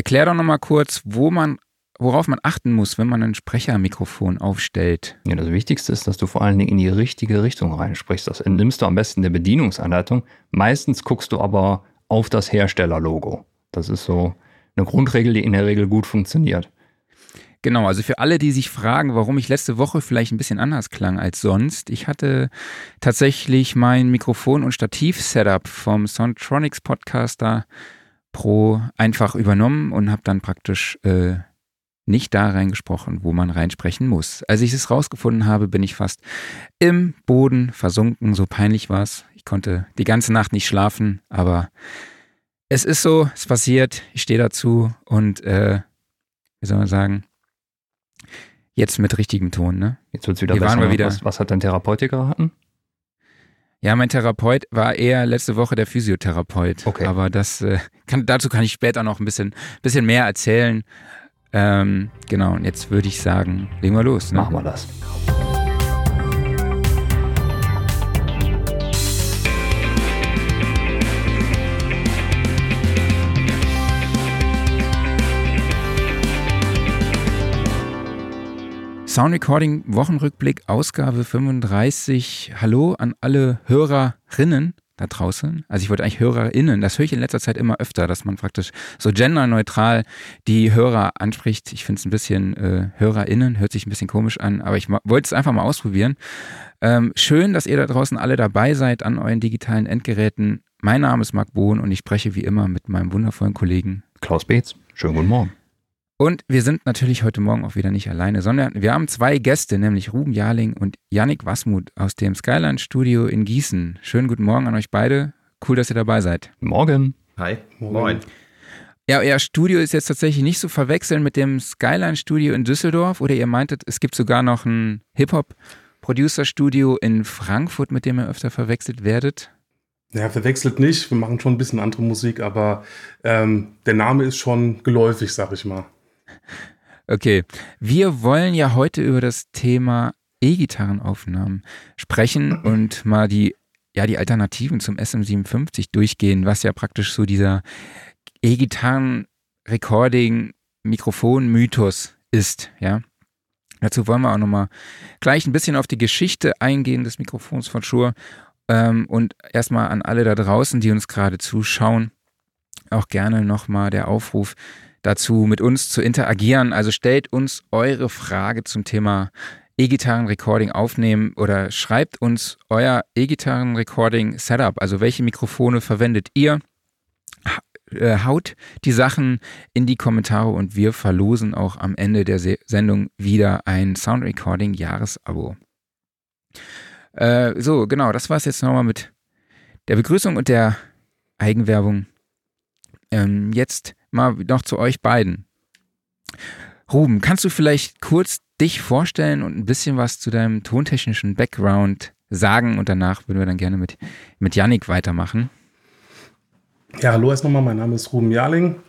erklär doch nochmal kurz, wo man, worauf man achten muss, wenn man ein Sprechermikrofon aufstellt. Ja, das Wichtigste ist, dass du vor allen Dingen in die richtige Richtung reinsprichst. Das entnimmst du am besten der Bedienungsanleitung. Meistens guckst du aber auf das Herstellerlogo. Das ist so eine Grundregel, die in der Regel gut funktioniert. Genau, also für alle, die sich fragen, warum ich letzte Woche vielleicht ein bisschen anders klang als sonst, ich hatte tatsächlich mein Mikrofon- und Stativ-Setup vom Soundtronics Podcaster Pro einfach übernommen und habe dann praktisch äh, nicht da reingesprochen, wo man reinsprechen muss. Als ich es rausgefunden habe, bin ich fast im Boden versunken, so peinlich war es. Ich konnte die ganze Nacht nicht schlafen, aber es ist so, es passiert, ich stehe dazu und äh, wie soll man sagen, Jetzt mit richtigem Ton, ne? Jetzt wird es wieder Hier besser. Waren wir wieder. Was, was hat dein Therapeut geraten? Ja, mein Therapeut war eher letzte Woche der Physiotherapeut. Okay. Aber das äh, kann, dazu kann ich später noch ein bisschen, bisschen mehr erzählen. Ähm, genau, und jetzt würde ich sagen, legen wir los. Ne? Machen wir das. Sound Recording Wochenrückblick, Ausgabe 35. Hallo an alle Hörerinnen da draußen. Also ich wollte eigentlich HörerInnen, das höre ich in letzter Zeit immer öfter, dass man praktisch so genderneutral die Hörer anspricht. Ich finde es ein bisschen äh, HörerInnen, hört sich ein bisschen komisch an, aber ich wollte es einfach mal ausprobieren. Ähm, schön, dass ihr da draußen alle dabei seid an euren digitalen Endgeräten. Mein Name ist Marc Bohn und ich spreche wie immer mit meinem wundervollen Kollegen Klaus Beetz. Schönen guten Morgen. Und wir sind natürlich heute Morgen auch wieder nicht alleine, sondern wir haben zwei Gäste, nämlich Ruben Jarling und Yannick Wasmuth aus dem Skyline Studio in Gießen. Schönen guten Morgen an euch beide. Cool, dass ihr dabei seid. Morgen. Hi. Moin. Ja, euer Studio ist jetzt tatsächlich nicht zu verwechseln mit dem Skyline Studio in Düsseldorf oder ihr meintet, es gibt sogar noch ein Hip-Hop-Producer-Studio in Frankfurt, mit dem ihr öfter verwechselt werdet? Ja, verwechselt nicht. Wir machen schon ein bisschen andere Musik, aber ähm, der Name ist schon geläufig, sag ich mal. Okay, wir wollen ja heute über das Thema E-Gitarrenaufnahmen sprechen und mal die, ja, die Alternativen zum SM57 durchgehen, was ja praktisch so dieser E-Gitarren-Recording-Mikrofon-Mythos ist, ja. Dazu wollen wir auch nochmal gleich ein bisschen auf die Geschichte eingehen des Mikrofons von Shure ähm, und erstmal an alle da draußen, die uns gerade zuschauen, auch gerne nochmal der Aufruf, dazu, mit uns zu interagieren. Also stellt uns eure Frage zum Thema E-Gitarren-Recording aufnehmen oder schreibt uns euer E-Gitarren-Recording-Setup. Also welche Mikrofone verwendet ihr? Äh, haut die Sachen in die Kommentare und wir verlosen auch am Ende der Sendung wieder ein Sound Recording Jahresabo. Äh, so, genau, das war es jetzt nochmal mit der Begrüßung und der Eigenwerbung. Ähm, jetzt mal noch zu euch beiden. Ruben, kannst du vielleicht kurz dich vorstellen und ein bisschen was zu deinem tontechnischen Background sagen und danach würden wir dann gerne mit, mit Yannick weitermachen. Ja, hallo erst nochmal, mein Name ist Ruben Jarling.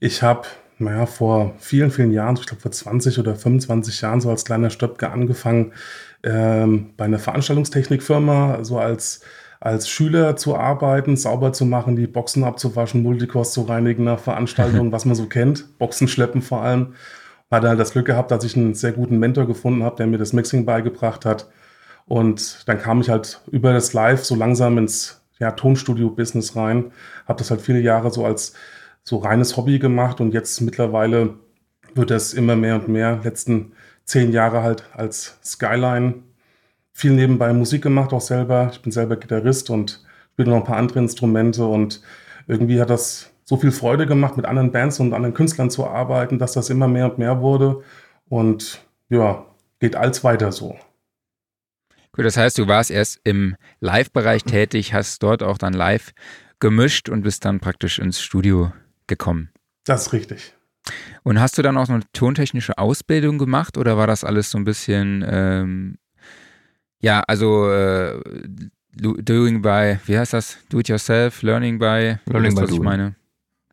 Ich habe naja, vor vielen, vielen Jahren, ich glaube vor 20 oder 25 Jahren, so als kleiner Stöpke angefangen, ähm, bei einer Veranstaltungstechnikfirma, so als als Schüler zu arbeiten, sauber zu machen, die Boxen abzuwaschen, Multicores zu reinigen nach Veranstaltungen, was man so kennt, Boxen schleppen vor allem. Hatte halt das Glück gehabt, dass ich einen sehr guten Mentor gefunden habe, der mir das Mixing beigebracht hat. Und dann kam ich halt über das Live so langsam ins ja, Tonstudio-Business rein, habe das halt viele Jahre so als so reines Hobby gemacht und jetzt mittlerweile wird das immer mehr und mehr. Letzten zehn Jahre halt als Skyline viel nebenbei Musik gemacht, auch selber. Ich bin selber Gitarrist und spiele noch ein paar andere Instrumente und irgendwie hat das so viel Freude gemacht, mit anderen Bands und anderen Künstlern zu arbeiten, dass das immer mehr und mehr wurde und ja, geht als weiter so. Gut, das heißt, du warst erst im Live-Bereich tätig, hast dort auch dann live gemischt und bist dann praktisch ins Studio gekommen. Das ist richtig. Und hast du dann auch noch eine tontechnische Ausbildung gemacht oder war das alles so ein bisschen ähm, ja, also äh, doing by, wie heißt das? Do it yourself, learning by, learning by was doing. ich meine.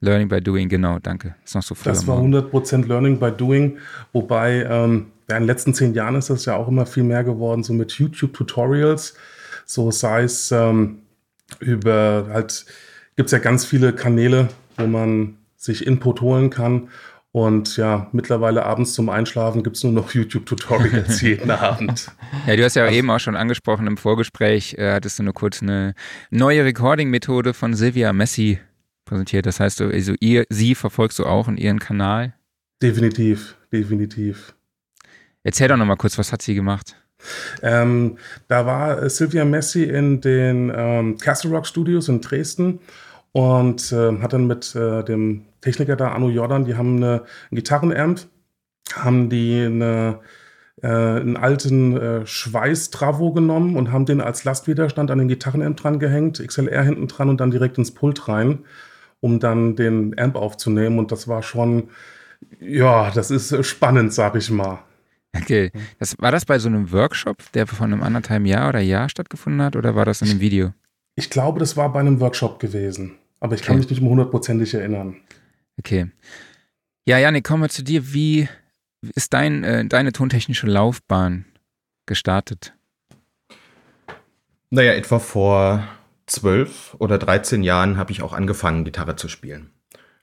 Learning by doing, genau, danke. Ist noch so früh Das war 100% Learning by doing, wobei ähm, in den letzten zehn Jahren ist das ja auch immer viel mehr geworden, so mit YouTube-Tutorials, so sei es ähm, über halt, gibt es ja ganz viele Kanäle, wo man sich Input holen kann. Und ja, mittlerweile abends zum Einschlafen gibt es nur noch YouTube-Tutorials jeden Abend. Ja, du hast ja also, eben auch schon angesprochen im Vorgespräch, äh, hattest du nur kurz eine neue Recording-Methode von Silvia Messi präsentiert. Das heißt, also ihr, sie verfolgst du auch in ihren Kanal? Definitiv, definitiv. Erzähl doch nochmal kurz, was hat sie gemacht? Ähm, da war Silvia Messi in den ähm, Castle Rock Studios in Dresden und äh, hat dann mit äh, dem Techniker da, Arno Jordan, die haben eine, einen Gitarrenamp, haben die eine, äh, einen alten äh, Schweiß-Travo genommen und haben den als Lastwiderstand an den Gitarrenamp dran gehängt, XLR hinten dran und dann direkt ins Pult rein, um dann den Amp aufzunehmen. Und das war schon, ja, das ist spannend, sag ich mal. Okay. Das, war das bei so einem Workshop, der von einem anderthalben Jahr oder Jahr stattgefunden hat, oder war das in einem Video? Ich glaube, das war bei einem Workshop gewesen. Aber ich okay. kann mich nicht mehr hundertprozentig erinnern. Okay. Ja, Janik, kommen wir zu dir. Wie ist dein, äh, deine tontechnische Laufbahn gestartet? Naja, etwa vor zwölf oder 13 Jahren habe ich auch angefangen, Gitarre zu spielen.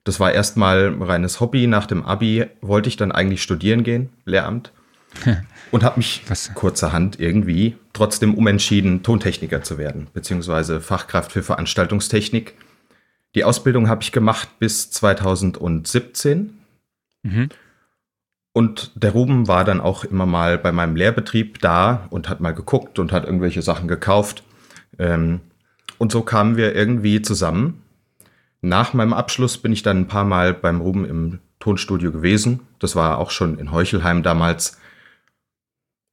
Das war erstmal reines Hobby. Nach dem Abi wollte ich dann eigentlich studieren gehen, Lehramt. und habe mich Was? kurzerhand irgendwie trotzdem umentschieden, Tontechniker zu werden, beziehungsweise Fachkraft für Veranstaltungstechnik. Die Ausbildung habe ich gemacht bis 2017. Mhm. Und der Ruben war dann auch immer mal bei meinem Lehrbetrieb da und hat mal geguckt und hat irgendwelche Sachen gekauft. Ähm, und so kamen wir irgendwie zusammen. Nach meinem Abschluss bin ich dann ein paar Mal beim Ruben im Tonstudio gewesen. Das war auch schon in Heuchelheim damals.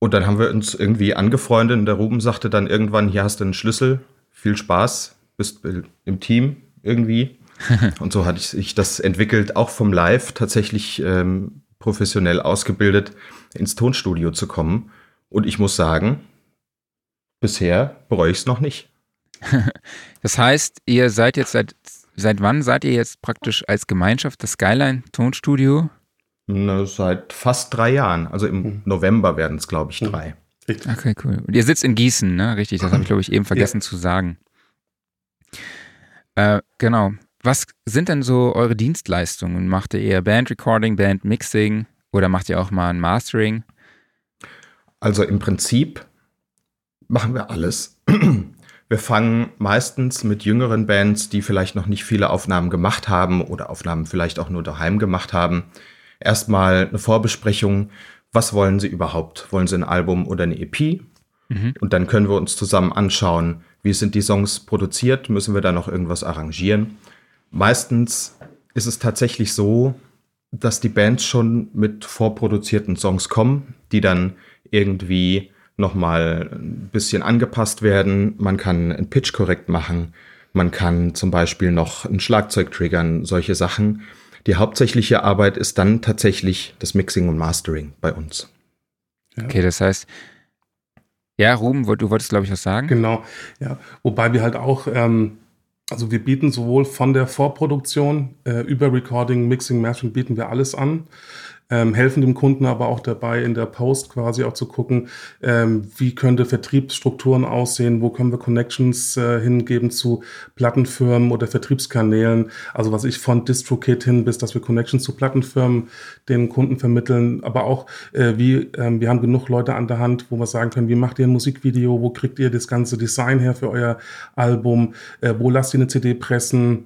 Und dann haben wir uns irgendwie angefreundet und der Ruben sagte dann irgendwann, hier hast du einen Schlüssel, viel Spaß, bist im Team irgendwie. und so hatte sich das entwickelt, auch vom Live tatsächlich ähm, professionell ausgebildet, ins Tonstudio zu kommen. Und ich muss sagen, bisher bereue ich es noch nicht. Das heißt, ihr seid jetzt seit, seit wann seid ihr jetzt praktisch als Gemeinschaft das Skyline Tonstudio? Na, seit fast drei Jahren. Also im hm. November werden es, glaube ich, hm. drei. Richtig. Okay, cool. Und ihr sitzt in Gießen, ne? Richtig, das habe ich, glaube ich, eben vergessen ja. zu sagen. Äh, genau. Was sind denn so eure Dienstleistungen? Macht ihr eher Bandrecording, Bandmixing oder macht ihr auch mal ein Mastering? Also im Prinzip machen wir alles. Wir fangen meistens mit jüngeren Bands, die vielleicht noch nicht viele Aufnahmen gemacht haben oder Aufnahmen vielleicht auch nur daheim gemacht haben, erstmal eine Vorbesprechung. Was wollen sie überhaupt? Wollen sie ein Album oder eine EP? Mhm. Und dann können wir uns zusammen anschauen, wie sind die Songs produziert? Müssen wir da noch irgendwas arrangieren? Meistens ist es tatsächlich so, dass die Bands schon mit vorproduzierten Songs kommen, die dann irgendwie nochmal ein bisschen angepasst werden. Man kann einen Pitch korrekt machen. Man kann zum Beispiel noch ein Schlagzeug triggern, solche Sachen. Die hauptsächliche Arbeit ist dann tatsächlich das Mixing und Mastering bei uns. Ja. Okay, das heißt, ja, Ruben, du wolltest, glaube ich, was sagen? Genau, ja. Wobei wir halt auch, ähm, also wir bieten sowohl von der Vorproduktion äh, über Recording, Mixing, Mastering bieten wir alles an ähm, helfen dem Kunden aber auch dabei, in der Post quasi auch zu gucken, ähm, wie könnte Vertriebsstrukturen aussehen, wo können wir Connections äh, hingeben zu Plattenfirmen oder Vertriebskanälen. Also was ich von DistroKit hin bis, dass wir Connections zu Plattenfirmen den Kunden vermitteln, aber auch äh, wie, ähm, wir haben genug Leute an der Hand, wo wir sagen können, wie macht ihr ein Musikvideo, wo kriegt ihr das ganze Design her für euer Album, äh, wo lasst ihr eine CD pressen,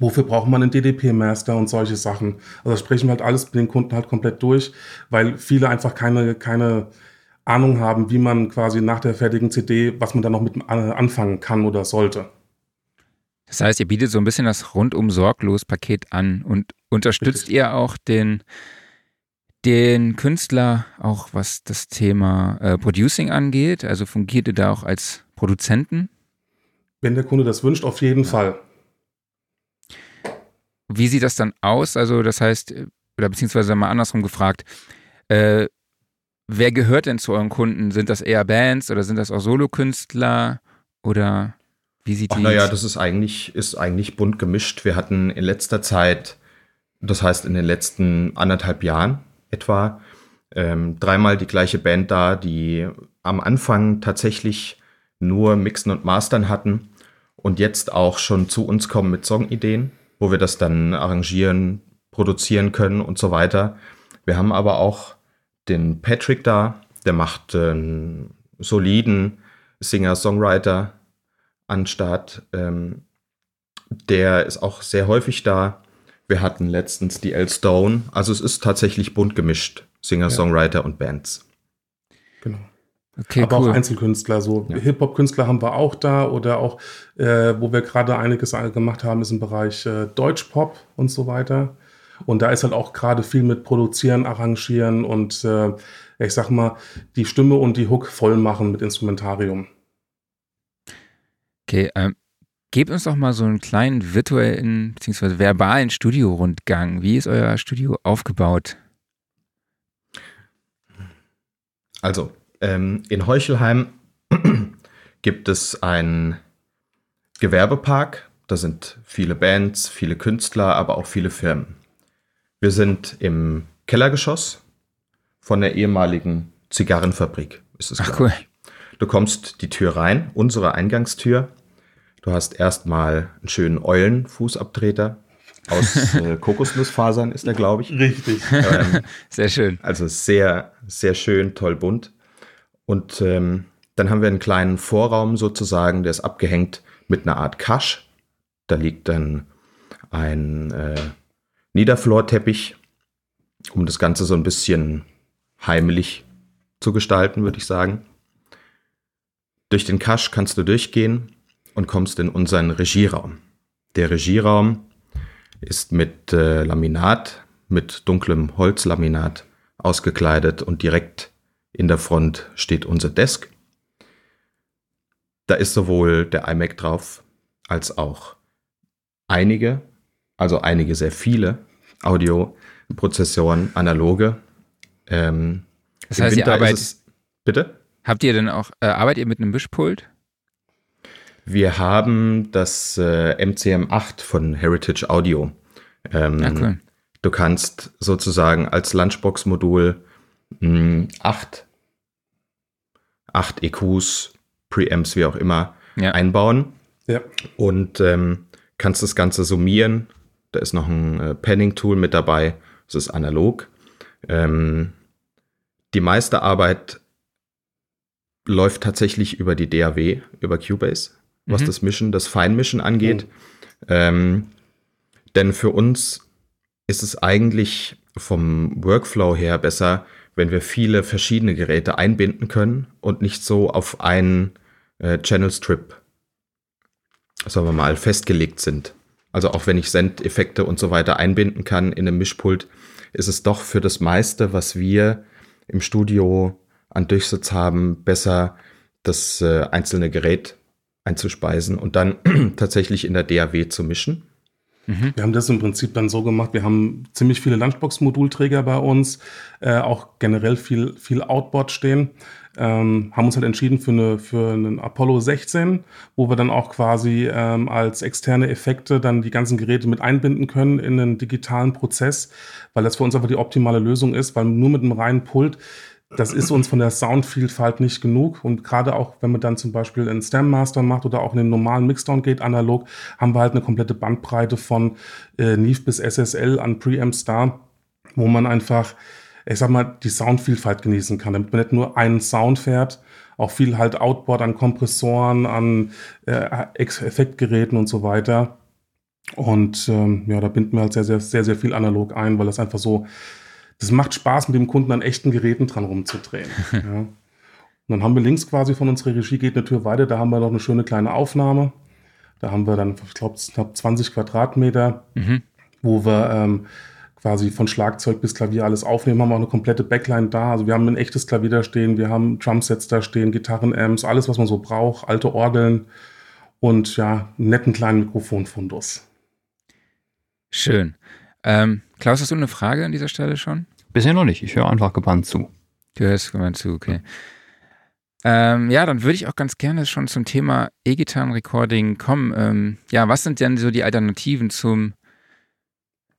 Wofür braucht man einen DDP-Master und solche Sachen? Also das sprechen wir halt alles mit den Kunden halt komplett durch, weil viele einfach keine, keine Ahnung haben, wie man quasi nach der fertigen CD, was man dann noch mit anfangen kann oder sollte. Das heißt, ihr bietet so ein bisschen das rundum sorglos Paket an und unterstützt Richtig. ihr auch den, den Künstler auch was das Thema äh, Producing angeht? Also fungiert ihr da auch als Produzenten? Wenn der Kunde das wünscht, auf jeden ja. Fall. Wie sieht das dann aus? Also, das heißt, oder beziehungsweise mal andersrum gefragt, äh, wer gehört denn zu euren Kunden? Sind das eher Bands oder sind das auch Solokünstler oder wie sieht die? Naja, das ist eigentlich, ist eigentlich bunt gemischt. Wir hatten in letzter Zeit, das heißt in den letzten anderthalb Jahren etwa, ähm, dreimal die gleiche Band da, die am Anfang tatsächlich nur Mixen und Mastern hatten und jetzt auch schon zu uns kommen mit Songideen wo wir das dann arrangieren, produzieren können und so weiter. Wir haben aber auch den Patrick da, der macht einen soliden Singer-Songwriter an Start. Ähm, der ist auch sehr häufig da. Wir hatten letztens die L Stone. Also es ist tatsächlich bunt gemischt, Singer, Songwriter ja. und Bands. Genau. Okay, aber cool. auch Einzelkünstler, so ja. Hip-Hop-Künstler haben wir auch da oder auch, äh, wo wir gerade einiges gemacht haben, ist im Bereich äh, Deutschpop und so weiter. Und da ist halt auch gerade viel mit Produzieren, Arrangieren und äh, ich sag mal, die Stimme und die Hook voll machen mit Instrumentarium. Okay, ähm, gebt uns doch mal so einen kleinen virtuellen bzw. verbalen Studiorundgang. Wie ist euer Studio aufgebaut? Also, ähm, in Heuchelheim gibt es einen Gewerbepark. Da sind viele Bands, viele Künstler, aber auch viele Firmen. Wir sind im Kellergeschoss von der ehemaligen Zigarrenfabrik. Ist es, Ach, cool. Du kommst die Tür rein, unsere Eingangstür. Du hast erstmal einen schönen Eulenfußabtreter aus äh, Kokosnussfasern ist er, glaube ich. Richtig. Ähm, sehr schön. Also sehr, sehr schön, toll bunt. Und ähm, dann haben wir einen kleinen Vorraum sozusagen, der ist abgehängt mit einer Art Kasch. Da liegt dann ein äh, Niederflorteppich, um das Ganze so ein bisschen heimlich zu gestalten, würde ich sagen. Durch den Kasch kannst du durchgehen und kommst in unseren Regieraum. Der Regieraum ist mit äh, Laminat, mit dunklem Holzlaminat ausgekleidet und direkt in der Front steht unser Desk. Da ist sowohl der iMac drauf als auch einige, also einige sehr viele Audioprozessoren, analoge. Ähm, das heißt, ihr arbeitet, es, bitte? Habt ihr denn auch, äh, arbeitet ihr mit einem Mischpult? Wir haben das äh, MCM8 von Heritage Audio. Ähm, ja, cool. Du kannst sozusagen als Lunchbox-Modul acht acht EQs, Preamps, wie auch immer, ja. einbauen. Ja. Und ähm, kannst das Ganze summieren. Da ist noch ein äh, Panning-Tool mit dabei. Das ist analog. Ähm, die meiste Arbeit läuft tatsächlich über die DAW, über Cubase, mhm. was das Mischen, das Feinmischen angeht. Mhm. Ähm, denn für uns ist es eigentlich vom Workflow her besser, wenn wir viele verschiedene Geräte einbinden können und nicht so auf einen äh, Channel Strip, sagen wir mal, festgelegt sind. Also auch wenn ich Sendeffekte und so weiter einbinden kann in einem Mischpult, ist es doch für das meiste, was wir im Studio an Durchsatz haben, besser das äh, einzelne Gerät einzuspeisen und dann tatsächlich in der DAW zu mischen. Mhm. Wir haben das im Prinzip dann so gemacht, wir haben ziemlich viele Lunchbox-Modulträger bei uns, äh, auch generell viel, viel Outboard stehen. Ähm, haben uns halt entschieden für, eine, für einen Apollo 16, wo wir dann auch quasi ähm, als externe Effekte dann die ganzen Geräte mit einbinden können in einen digitalen Prozess, weil das für uns einfach die optimale Lösung ist, weil nur mit einem reinen Pult das ist uns von der Soundvielfalt nicht genug. Und gerade auch, wenn man dann zum Beispiel einen Stem Master macht oder auch in den normalen Mixdown geht, analog, haben wir halt eine komplette Bandbreite von äh, Neve bis SSL an Preamps da, wo man einfach, ich sag mal, die Soundvielfalt genießen kann, damit man nicht nur einen Sound fährt, auch viel halt Outboard an Kompressoren, an äh, Effektgeräten und so weiter. Und ähm, ja, da binden wir halt sehr, sehr, sehr, sehr viel analog ein, weil das einfach so das macht Spaß, mit dem Kunden an echten Geräten dran rumzudrehen. ja. Und dann haben wir links quasi von unserer Regie geht eine Tür weiter, da haben wir noch eine schöne kleine Aufnahme. Da haben wir dann, ich glaube, knapp 20 Quadratmeter, mhm. wo wir ähm, quasi von Schlagzeug bis Klavier alles aufnehmen, haben auch eine komplette Backline da. Also wir haben ein echtes Klavier da stehen, wir haben Drumsets da stehen, Gitarrenamps, alles, was man so braucht, alte Orgeln und ja, einen netten kleinen Mikrofonfundus. Schön. Ähm, Klaus, hast du eine Frage an dieser Stelle schon? Bisher noch nicht. Ich höre einfach gebannt zu. Du hörst gebannt zu, okay. Ähm, ja, dann würde ich auch ganz gerne schon zum Thema E-Gitarren-Recording kommen. Ähm, ja, was sind denn so die Alternativen zum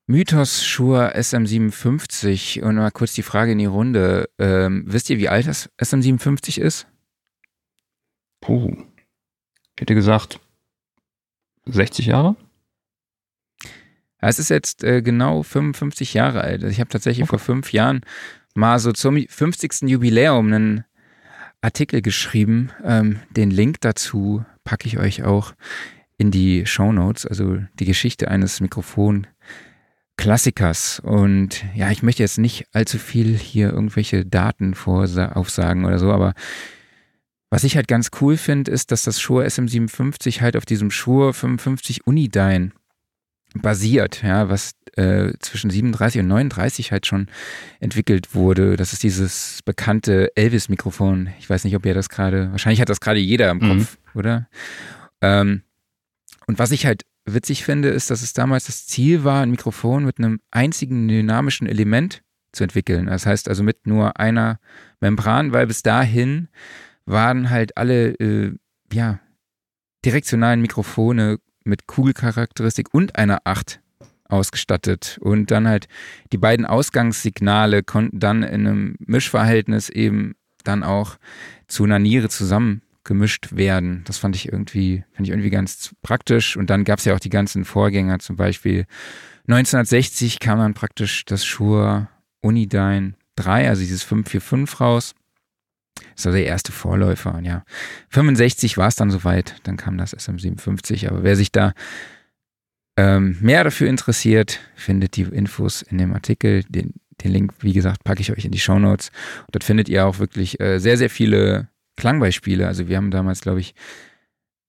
Mythos Shure SM57? Und mal kurz die Frage in die Runde. Ähm, wisst ihr, wie alt das SM57 ist? Puh. Ich hätte gesagt 60 Jahre? Es ist jetzt äh, genau 55 Jahre alt. Also ich habe tatsächlich okay. vor fünf Jahren mal so zum 50. Jubiläum einen Artikel geschrieben. Ähm, den Link dazu packe ich euch auch in die Show Notes, also die Geschichte eines Mikrofon-Klassikers. Und ja, ich möchte jetzt nicht allzu viel hier irgendwelche Daten aufsagen oder so, aber was ich halt ganz cool finde, ist, dass das Shure SM57 halt auf diesem Shure 55 Unidyne basiert, ja, was äh, zwischen 37 und 39 halt schon entwickelt wurde. Das ist dieses bekannte Elvis-Mikrofon. Ich weiß nicht, ob ihr das gerade, wahrscheinlich hat das gerade jeder im mhm. Kopf, mhm. oder? Ähm, und was ich halt witzig finde, ist, dass es damals das Ziel war, ein Mikrofon mit einem einzigen dynamischen Element zu entwickeln. Das heißt also mit nur einer Membran, weil bis dahin waren halt alle, äh, ja, direktionalen Mikrofone mit Kugelcharakteristik und einer 8 ausgestattet. Und dann halt die beiden Ausgangssignale konnten dann in einem Mischverhältnis eben dann auch zu einer Niere zusammengemischt werden. Das fand ich irgendwie, fand ich irgendwie ganz praktisch. Und dann gab es ja auch die ganzen Vorgänger, zum Beispiel 1960 kam dann praktisch das Shure Unidyne 3, also dieses 545 raus. War der erste Vorläufer. Und ja, 65 war es dann soweit. Dann kam das SM57. Aber wer sich da ähm, mehr dafür interessiert, findet die Infos in dem Artikel. Den, den Link, wie gesagt, packe ich euch in die Show Notes. Dort findet ihr auch wirklich äh, sehr, sehr viele Klangbeispiele. Also wir haben damals, glaube ich,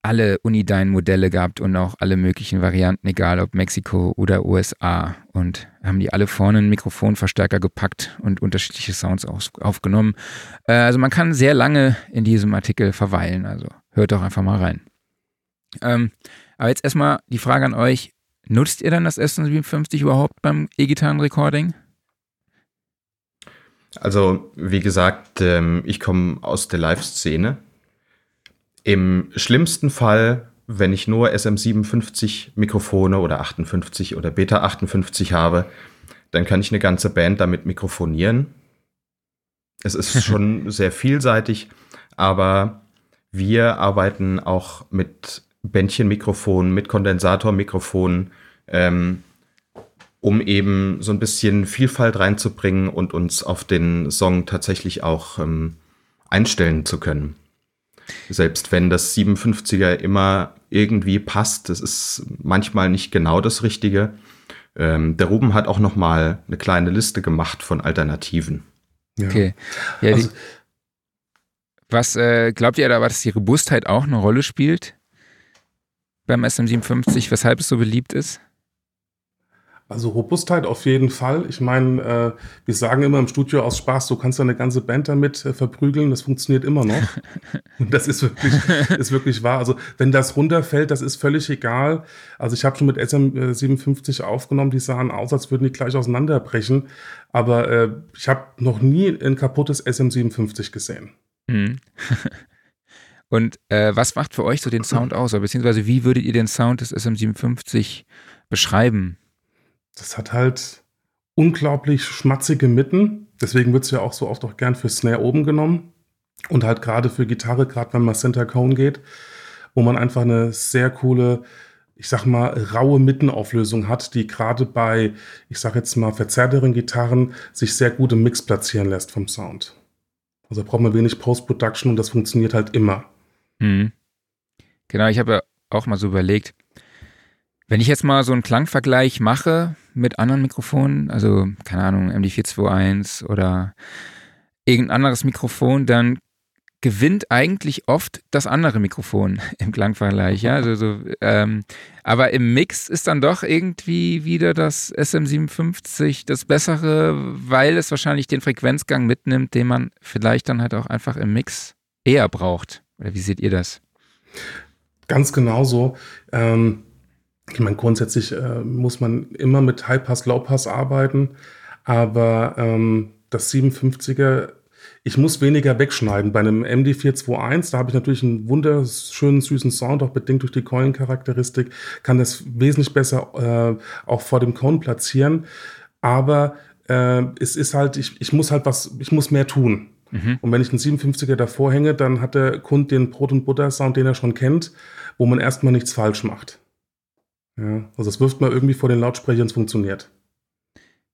alle Unidyne-Modelle gehabt und auch alle möglichen Varianten, egal ob Mexiko oder USA. Und haben die alle vorne einen Mikrofonverstärker gepackt und unterschiedliche Sounds aufgenommen. Äh, also man kann sehr lange in diesem Artikel verweilen. Also hört doch einfach mal rein. Ähm, aber jetzt erstmal die Frage an euch. Nutzt ihr dann das S57 überhaupt beim E-Gitarren-Recording? Also, wie gesagt, ähm, ich komme aus der Live-Szene im schlimmsten Fall, wenn ich nur SM57 Mikrofone oder 58 oder Beta 58 habe, dann kann ich eine ganze Band damit mikrofonieren. Es ist schon sehr vielseitig, aber wir arbeiten auch mit Bändchenmikrofonen, mit Kondensatormikrofonen, ähm, um eben so ein bisschen Vielfalt reinzubringen und uns auf den Song tatsächlich auch ähm, einstellen zu können. Selbst wenn das 57er immer irgendwie passt, das ist manchmal nicht genau das Richtige. Ähm, der Ruben hat auch noch mal eine kleine Liste gemacht von Alternativen. Ja. Okay. Ja, also, die, was äh, glaubt ihr da, dass die Robustheit auch eine Rolle spielt beim SM57, weshalb es so beliebt ist? Also Robustheit auf jeden Fall. Ich meine, äh, wir sagen immer im Studio aus Spaß, du kannst ja eine ganze Band damit äh, verprügeln, das funktioniert immer noch. Und das ist wirklich, ist wirklich wahr. Also wenn das runterfällt, das ist völlig egal. Also ich habe schon mit SM57 aufgenommen, die sahen aus, als würden die gleich auseinanderbrechen. Aber äh, ich habe noch nie ein kaputtes SM57 gesehen. Mhm. Und äh, was macht für euch so den Sound aus? Oder beziehungsweise wie würdet ihr den Sound des SM57 beschreiben? Das hat halt unglaublich schmatzige Mitten. Deswegen wird es ja auch so oft auch gern für Snare oben genommen. Und halt gerade für Gitarre, gerade wenn man Center Cone geht, wo man einfach eine sehr coole, ich sag mal, raue Mittenauflösung hat, die gerade bei, ich sag jetzt mal, verzerrteren Gitarren sich sehr gut im Mix platzieren lässt vom Sound. Also braucht man wenig Post-Production und das funktioniert halt immer. Mhm. Genau, ich habe ja auch mal so überlegt, wenn ich jetzt mal so einen Klangvergleich mache mit anderen Mikrofonen, also keine Ahnung, MD421 oder irgendein anderes Mikrofon, dann gewinnt eigentlich oft das andere Mikrofon im Klangvergleich. Ja? Also so, ähm, aber im Mix ist dann doch irgendwie wieder das SM57 das Bessere, weil es wahrscheinlich den Frequenzgang mitnimmt, den man vielleicht dann halt auch einfach im Mix eher braucht. Oder wie seht ihr das? Ganz genau so. Ähm ich meine, grundsätzlich äh, muss man immer mit High-Pass, Low-Pass arbeiten, aber ähm, das 57er, ich muss weniger wegschneiden. Bei einem MD421, da habe ich natürlich einen wunderschönen, süßen Sound, auch bedingt durch die Coin-Charakteristik, kann das wesentlich besser äh, auch vor dem Cone platzieren. Aber äh, es ist halt, ich, ich muss halt was, ich muss mehr tun. Mhm. Und wenn ich einen 57er davor hänge, dann hat der Kunde den Brot- und Butter-Sound, den er schon kennt, wo man erstmal nichts falsch macht. Ja, also es wirft mal irgendwie vor den Lautsprechern, es funktioniert.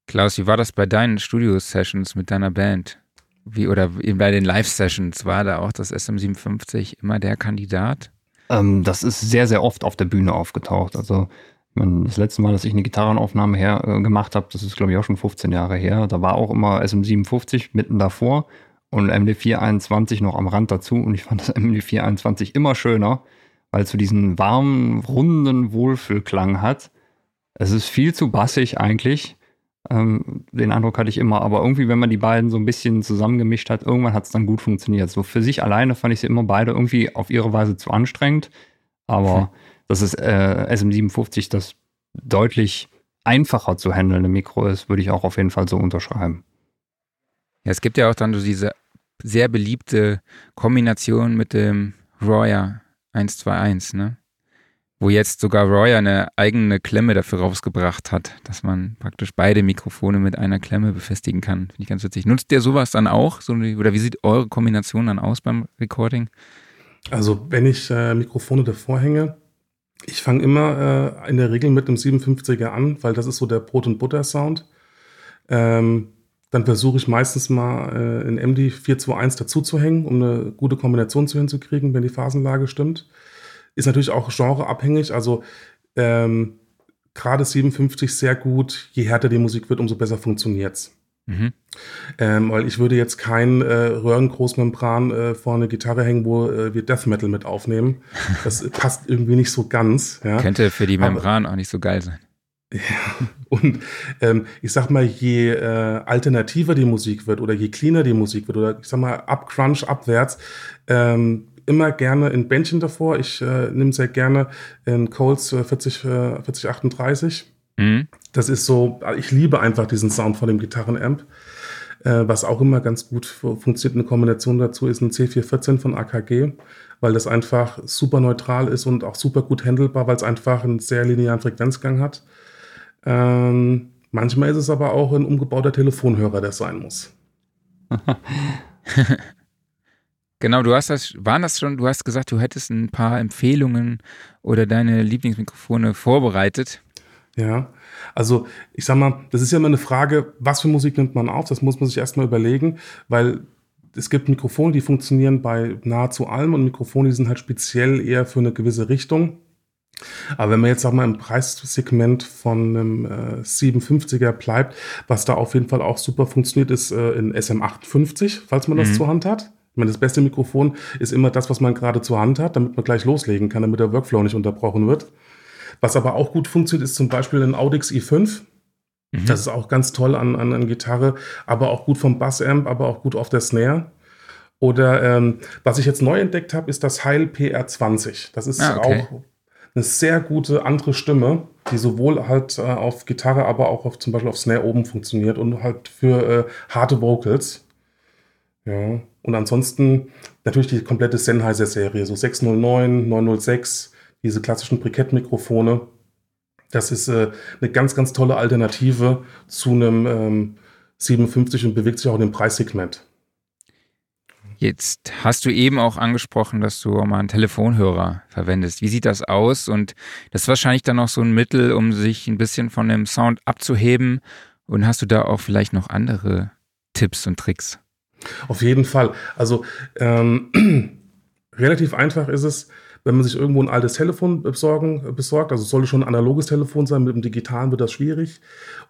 Klaus, wie war das bei deinen Studio-Sessions mit deiner Band? Wie, oder bei den Live-Sessions, war da auch das SM57 immer der Kandidat? Ähm, das ist sehr, sehr oft auf der Bühne aufgetaucht. Also das letzte Mal, dass ich eine Gitarrenaufnahme her, äh, gemacht habe, das ist glaube ich auch schon 15 Jahre her, da war auch immer SM57 mitten davor und MD421 noch am Rand dazu und ich fand das MD421 immer schöner, weil es so diesen warmen, runden Wohlfühlklang hat. Es ist viel zu bassig eigentlich. Ähm, den Eindruck hatte ich immer, aber irgendwie, wenn man die beiden so ein bisschen zusammengemischt hat, irgendwann hat es dann gut funktioniert. So für sich alleine fand ich sie immer beide irgendwie auf ihre Weise zu anstrengend, aber mhm. das ist äh, SM57 das deutlich einfacher zu handelnde Mikro ist, würde ich auch auf jeden Fall so unterschreiben. Ja, es gibt ja auch dann so diese sehr beliebte Kombination mit dem Royer 121, ne? Wo jetzt sogar Royer eine eigene Klemme dafür rausgebracht hat, dass man praktisch beide Mikrofone mit einer Klemme befestigen kann. Finde ich ganz witzig. Nutzt ihr sowas dann auch? So, oder wie sieht eure Kombination dann aus beim Recording? Also, wenn ich äh, Mikrofone davor hänge, ich fange immer äh, in der Regel mit einem 57er an, weil das ist so der Brot- und Butter-Sound. Ähm, dann versuche ich meistens mal äh, in MD 421 dazu zu hängen, um eine gute Kombination zu hinzukriegen, wenn die Phasenlage stimmt. Ist natürlich auch genreabhängig. Also ähm, gerade 57 sehr gut. Je härter die Musik wird, umso besser funktioniert's. Mhm. Ähm, weil ich würde jetzt kein äh, Röhrengroßmembran äh, vor eine Gitarre hängen, wo äh, wir Death Metal mit aufnehmen. Das passt irgendwie nicht so ganz. Ja. Könnte für die Membran Aber, auch nicht so geil sein. Ja, und ähm, ich sag mal, je äh, alternativer die Musik wird oder je cleaner die Musik wird oder ich sag mal ab Crunch abwärts, ähm, immer gerne in Bändchen davor. Ich äh, nehme sehr gerne in Coles äh, 40, äh, 4038. Mhm. Das ist so, ich liebe einfach diesen Sound von dem Gitarrenamp. Äh, was auch immer ganz gut funktioniert, eine Kombination dazu ist ein C414 von AKG, weil das einfach super neutral ist und auch super gut handelbar, weil es einfach einen sehr linearen Frequenzgang hat. Ähm, manchmal ist es aber auch ein umgebauter Telefonhörer, der sein muss. genau, du hast das, waren das schon, du hast gesagt, du hättest ein paar Empfehlungen oder deine Lieblingsmikrofone vorbereitet. Ja, also ich sag mal, das ist ja immer eine Frage, was für Musik nimmt man auf? Das muss man sich erstmal überlegen, weil es gibt Mikrofone, die funktionieren bei nahezu allem und Mikrofone, die sind halt speziell eher für eine gewisse Richtung. Aber wenn man jetzt auch mal im Preissegment von einem äh, 57er bleibt, was da auf jeden Fall auch super funktioniert, ist äh, in SM58, falls man das mhm. zur Hand hat. Ich meine, das beste Mikrofon ist immer das, was man gerade zur Hand hat, damit man gleich loslegen kann, damit der Workflow nicht unterbrochen wird. Was aber auch gut funktioniert, ist zum Beispiel ein Audix i5. Mhm. Das ist auch ganz toll an, an, an Gitarre, aber auch gut vom Bassamp, aber auch gut auf der Snare. Oder ähm, was ich jetzt neu entdeckt habe, ist das Heil PR20. Das ist ah, okay. auch eine sehr gute andere Stimme, die sowohl halt äh, auf Gitarre, aber auch auf, zum Beispiel auf Snare oben funktioniert und halt für äh, harte Vocals. Ja. Und ansonsten natürlich die komplette Sennheiser-Serie, so 609, 906, diese klassischen Brikett-Mikrofone. Das ist äh, eine ganz, ganz tolle Alternative zu einem ähm, 57 und bewegt sich auch in dem Preissegment. Jetzt hast du eben auch angesprochen, dass du mal einen Telefonhörer verwendest. Wie sieht das aus? Und das ist wahrscheinlich dann auch so ein Mittel, um sich ein bisschen von dem Sound abzuheben. Und hast du da auch vielleicht noch andere Tipps und Tricks? Auf jeden Fall. Also ähm, relativ einfach ist es, wenn man sich irgendwo ein altes Telefon besorgen, besorgt. Also es sollte schon ein analoges Telefon sein, mit dem digitalen wird das schwierig.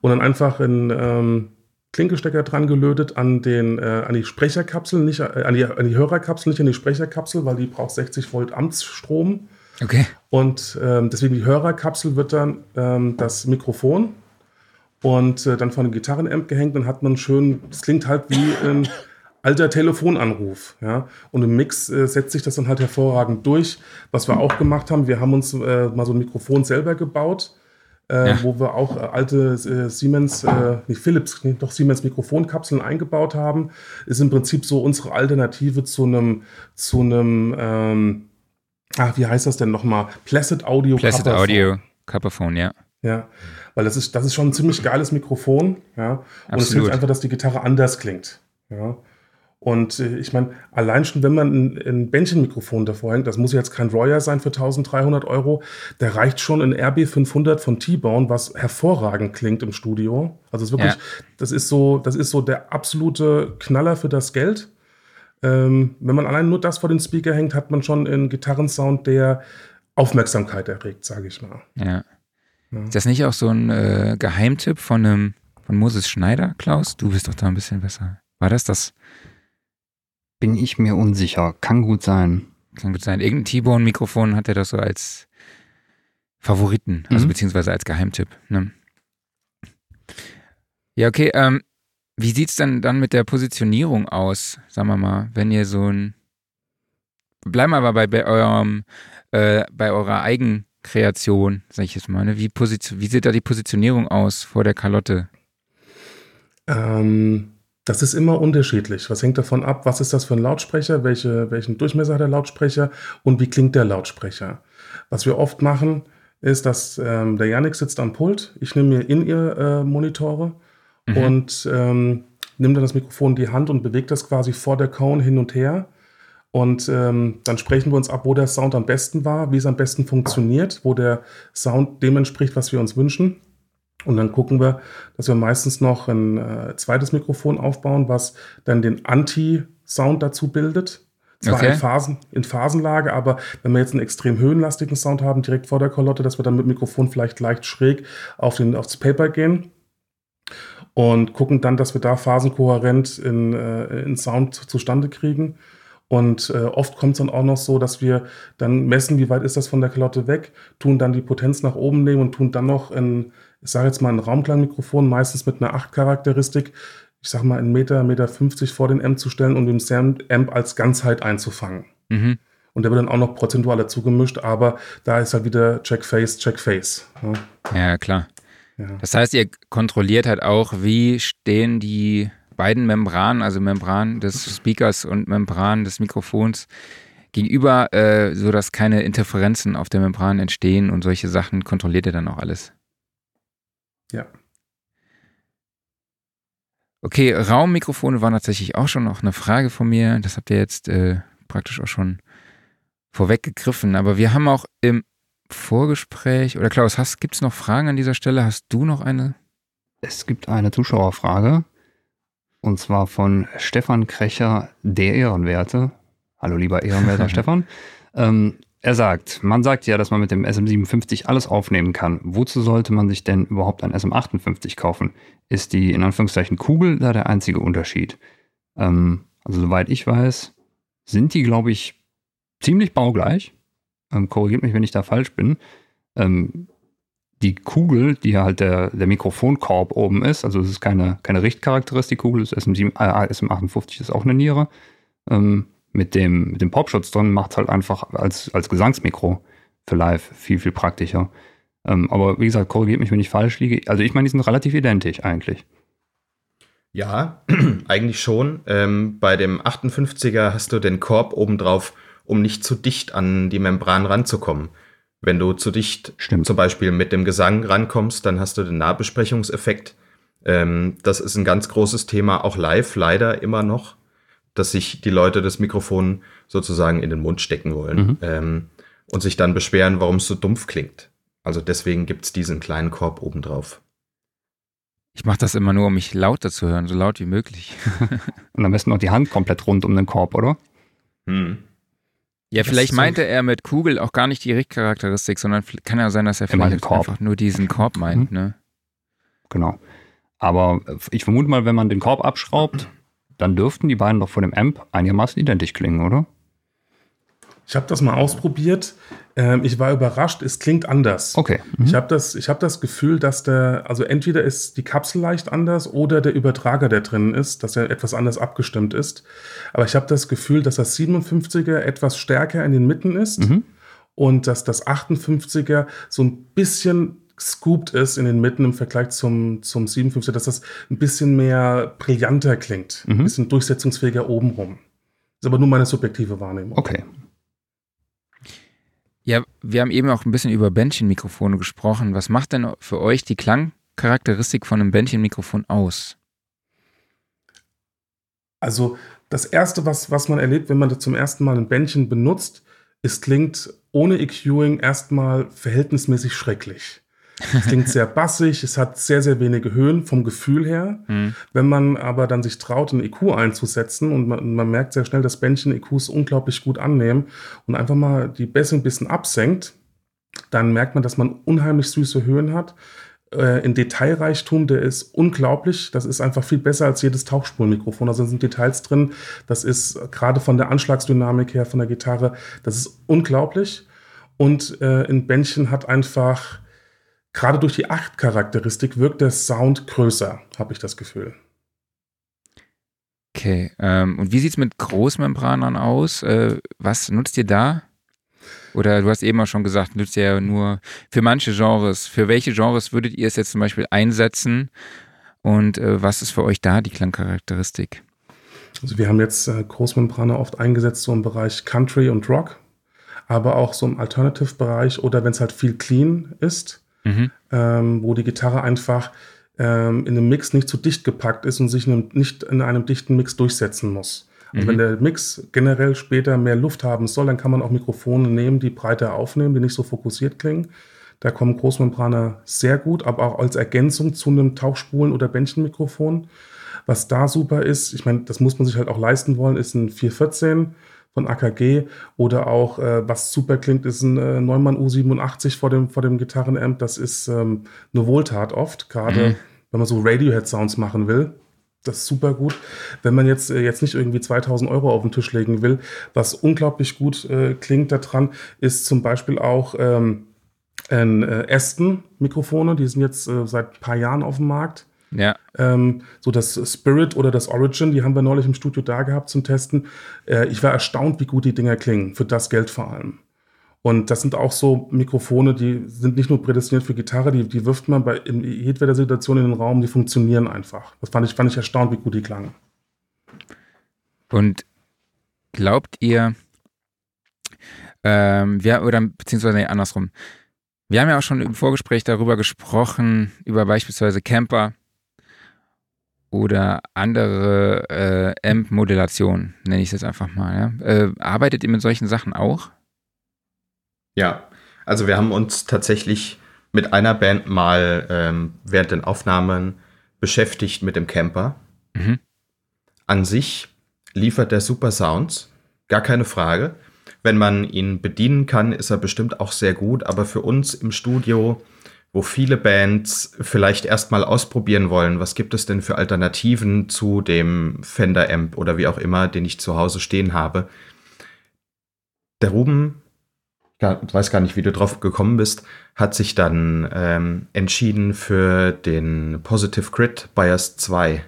Und dann einfach in ähm, Klinkestecker dran gelötet an, den, äh, an die Sprecherkapsel, nicht äh, an, die, an die Hörerkapsel, nicht an die Sprecherkapsel, weil die braucht 60 Volt Amtsstrom. Okay. Und ähm, deswegen die Hörerkapsel wird dann ähm, das Mikrofon und äh, dann von dem Gitarrenamp gehängt. Dann hat man schön, das klingt halt wie ein alter Telefonanruf. Ja? Und im Mix äh, setzt sich das dann halt hervorragend durch. Was wir auch gemacht haben, wir haben uns äh, mal so ein Mikrofon selber gebaut äh, ja. wo wir auch äh, alte äh, Siemens, äh, nicht Philips, doch Siemens Mikrofonkapseln eingebaut haben, ist im Prinzip so unsere Alternative zu einem, zu einem, ähm, ach, wie heißt das denn nochmal? Placid Audio Placid Cupperphone. Audio Cupperphone, ja. Ja, weil das ist, das ist schon ein ziemlich geiles Mikrofon, ja. Und es hilft einfach, dass die Gitarre anders klingt, ja. Und äh, ich meine, allein schon, wenn man ein, ein Bändchenmikrofon davor hängt, das muss jetzt kein Royer sein für 1300 Euro, der reicht schon ein RB500 von T-Bone, was hervorragend klingt im Studio. Also es ist wirklich, ja. das ist so, das ist so der absolute Knaller für das Geld. Ähm, wenn man allein nur das vor den Speaker hängt, hat man schon einen Gitarrensound, der Aufmerksamkeit erregt, sage ich mal. Ja. ja. Ist das nicht auch so ein äh, Geheimtipp von einem von Moses Schneider, Klaus? Du bist doch da ein bisschen besser. War das das? Bin ich mir unsicher. Kann gut sein. Kann gut sein. Irgendein T-Bone-Mikrofon hat er das so als Favoriten, also mhm. beziehungsweise als Geheimtipp. Ne? Ja, okay. Ähm, wie sieht es denn dann mit der Positionierung aus, sagen wir mal, wenn ihr so ein Bleiben wir aber bei, bei eurem, äh, bei eurer Eigenkreation, sag ich jetzt mal. Ne? Wie, wie sieht da die Positionierung aus vor der Kalotte? Ähm, das ist immer unterschiedlich. Was hängt davon ab, was ist das für ein Lautsprecher, welche, welchen Durchmesser hat der Lautsprecher und wie klingt der Lautsprecher. Was wir oft machen, ist, dass ähm, der Janik sitzt am Pult, ich nehme mir in ihr äh, Monitore mhm. und ähm, nehme dann das Mikrofon in die Hand und bewege das quasi vor der Cone hin und her. Und ähm, dann sprechen wir uns ab, wo der Sound am besten war, wie es am besten funktioniert, wo der Sound dem entspricht, was wir uns wünschen. Und dann gucken wir, dass wir meistens noch ein äh, zweites Mikrofon aufbauen, was dann den Anti-Sound dazu bildet. Zwar okay. in, Phasen, in Phasenlage, aber wenn wir jetzt einen extrem höhenlastigen Sound haben, direkt vor der Kolotte, dass wir dann mit Mikrofon vielleicht leicht schräg auf den, aufs Paper gehen und gucken dann, dass wir da phasenkohärent in, äh, in Sound zustande kriegen. Und äh, oft kommt es dann auch noch so, dass wir dann messen, wie weit ist das von der Kalotte weg, tun dann die Potenz nach oben nehmen und tun dann noch ein ich sage jetzt mal ein Raumklangmikrofon, meistens mit einer 8-Charakteristik, ich sage mal einen Meter, Meter 50 vor den Amp zu stellen und den Amp als Ganzheit einzufangen. Mhm. Und der wird dann auch noch prozentual dazu gemischt, aber da ist halt wieder Check Face, Check Face. Ja, ja klar. Ja. Das heißt, ihr kontrolliert halt auch, wie stehen die beiden Membranen, also Membran des Speakers und Membran des Mikrofons gegenüber, äh, sodass keine Interferenzen auf der Membran entstehen und solche Sachen kontrolliert ihr dann auch alles. Ja. Okay, Raummikrofone waren tatsächlich auch schon noch eine Frage von mir. Das habt ihr jetzt äh, praktisch auch schon vorweggegriffen. Aber wir haben auch im Vorgespräch, oder Klaus, gibt es noch Fragen an dieser Stelle? Hast du noch eine? Es gibt eine Zuschauerfrage. Und zwar von Stefan Krecher, der Ehrenwerte. Hallo, lieber Ehrenwerter Stefan. Ähm, er sagt, man sagt ja, dass man mit dem SM57 alles aufnehmen kann. Wozu sollte man sich denn überhaupt ein SM58 kaufen? Ist die in Anführungszeichen Kugel da der einzige Unterschied? Ähm, also soweit ich weiß, sind die, glaube ich, ziemlich baugleich. Ähm, korrigiert mich, wenn ich da falsch bin. Ähm, die Kugel, die halt der, der Mikrofonkorb oben ist, also es ist keine, keine Richtcharakteristik-Kugel, das SM7, äh, SM58 ist auch eine Niere. Ähm, mit dem, mit dem Popschutz drin macht es halt einfach als, als Gesangsmikro für live viel, viel praktischer. Ähm, aber wie gesagt, korrigiert mich, wenn ich falsch liege. Also ich meine, die sind relativ identisch eigentlich. Ja, eigentlich schon. Ähm, bei dem 58er hast du den Korb obendrauf, um nicht zu dicht an die Membran ranzukommen. Wenn du zu dicht Stimmt. zum Beispiel mit dem Gesang rankommst, dann hast du den Nahbesprechungseffekt. Ähm, das ist ein ganz großes Thema, auch live leider immer noch dass sich die Leute das Mikrofon sozusagen in den Mund stecken wollen mhm. ähm, und sich dann beschweren, warum es so dumpf klingt. Also deswegen gibt es diesen kleinen Korb obendrauf. Ich mache das immer nur, um mich lauter zu hören, so laut wie möglich. und am besten noch die Hand komplett rund um den Korb, oder? Hm. Ja, das vielleicht meinte er mit Kugel auch gar nicht die Richtcharakteristik, sondern kann ja sein, dass er vielleicht einfach nur diesen Korb meint. Mhm. Ne? Genau. Aber ich vermute mal, wenn man den Korb abschraubt, dann dürften die beiden doch von dem Amp einigermaßen identisch klingen, oder? Ich habe das mal ausprobiert. Ähm, ich war überrascht, es klingt anders. Okay. Mhm. Ich habe das, hab das Gefühl, dass der, also entweder ist die Kapsel leicht anders oder der Übertrager, der drin ist, dass er etwas anders abgestimmt ist. Aber ich habe das Gefühl, dass das 57er etwas stärker in den Mitten ist mhm. und dass das 58er so ein bisschen scooped ist in den Mitten im Vergleich zum, zum 57, dass das ein bisschen mehr brillanter klingt, mhm. ein bisschen durchsetzungsfähiger obenrum. Das ist aber nur meine subjektive Wahrnehmung. Okay. Ja, wir haben eben auch ein bisschen über Bändchenmikrofone gesprochen. Was macht denn für euch die Klangcharakteristik von einem Bändchenmikrofon aus? Also das Erste, was, was man erlebt, wenn man das zum ersten Mal ein Bändchen benutzt, es klingt ohne EQing erstmal verhältnismäßig schrecklich. Es klingt sehr bassig, es hat sehr, sehr wenige Höhen vom Gefühl her. Mhm. Wenn man aber dann sich traut, ein EQ einzusetzen und man, man merkt sehr schnell, dass Bändchen EQs unglaublich gut annehmen und einfach mal die Bässe ein bisschen absenkt, dann merkt man, dass man unheimlich süße Höhen hat. Äh, in Detailreichtum, der ist unglaublich. Das ist einfach viel besser als jedes Tauchspulmikrofon. Also sind Details drin. Das ist gerade von der Anschlagsdynamik her, von der Gitarre, das ist unglaublich. Und äh, in Bändchen hat einfach, gerade durch die 8-Charakteristik, wirkt der Sound größer, habe ich das Gefühl. Okay, ähm, und wie sieht es mit Großmembranern aus? Äh, was nutzt ihr da? Oder du hast eben auch schon gesagt, nützt ja nur für manche Genres. Für welche Genres würdet ihr es jetzt zum Beispiel einsetzen? Und äh, was ist für euch da die Klangcharakteristik? Also wir haben jetzt äh, Großmembrane oft eingesetzt, so im Bereich Country und Rock, aber auch so im Alternative-Bereich oder wenn es halt viel clean ist, mhm. ähm, wo die Gitarre einfach ähm, in einem Mix nicht zu dicht gepackt ist und sich nicht in einem dichten Mix durchsetzen muss. Also mhm. wenn der Mix generell später mehr Luft haben soll, dann kann man auch Mikrofone nehmen, die breiter aufnehmen, die nicht so fokussiert klingen. Da kommen Großmembraner sehr gut, aber auch als Ergänzung zu einem Tauchspulen- oder Bändchenmikrofon. Was da super ist, ich meine, das muss man sich halt auch leisten wollen, ist ein 414 von AKG oder auch, äh, was super klingt, ist ein äh, Neumann U87 vor dem, vor dem Gitarrenamp. Das ist ähm, eine Wohltat oft, gerade mhm. wenn man so Radiohead-Sounds machen will das ist super gut. Wenn man jetzt, äh, jetzt nicht irgendwie 2000 Euro auf den Tisch legen will, was unglaublich gut äh, klingt daran, ist zum Beispiel auch ähm, ein äh, Aston-Mikrofone, die sind jetzt seit ein paar Jahren auf dem Markt. Ja. Ähm, so das Spirit oder das Origin, die haben wir neulich im Studio da gehabt zum Testen. Äh, ich war erstaunt, wie gut die Dinger klingen, für das Geld vor allem. Und das sind auch so Mikrofone, die sind nicht nur prädestiniert für Gitarre, die, die wirft man bei in jedweder Situation in den Raum, die funktionieren einfach. Das fand ich, fand ich erstaunt, wie gut die klangen. Und glaubt ihr, ähm, wir, oder beziehungsweise nee, andersrum, wir haben ja auch schon im Vorgespräch darüber gesprochen, über beispielsweise Camper oder andere äh, Amp-Modulationen, nenne ich es jetzt einfach mal. Ja? Äh, arbeitet ihr mit solchen Sachen auch? Ja, also wir haben uns tatsächlich mit einer Band mal ähm, während den Aufnahmen beschäftigt mit dem Camper. Mhm. An sich liefert der super Sounds, gar keine Frage. Wenn man ihn bedienen kann, ist er bestimmt auch sehr gut, aber für uns im Studio, wo viele Bands vielleicht erstmal ausprobieren wollen, was gibt es denn für Alternativen zu dem Fender Amp oder wie auch immer, den ich zu Hause stehen habe. Der Ruben ich weiß gar nicht, wie du drauf gekommen bist, hat sich dann ähm, entschieden für den Positive Grid Bias 2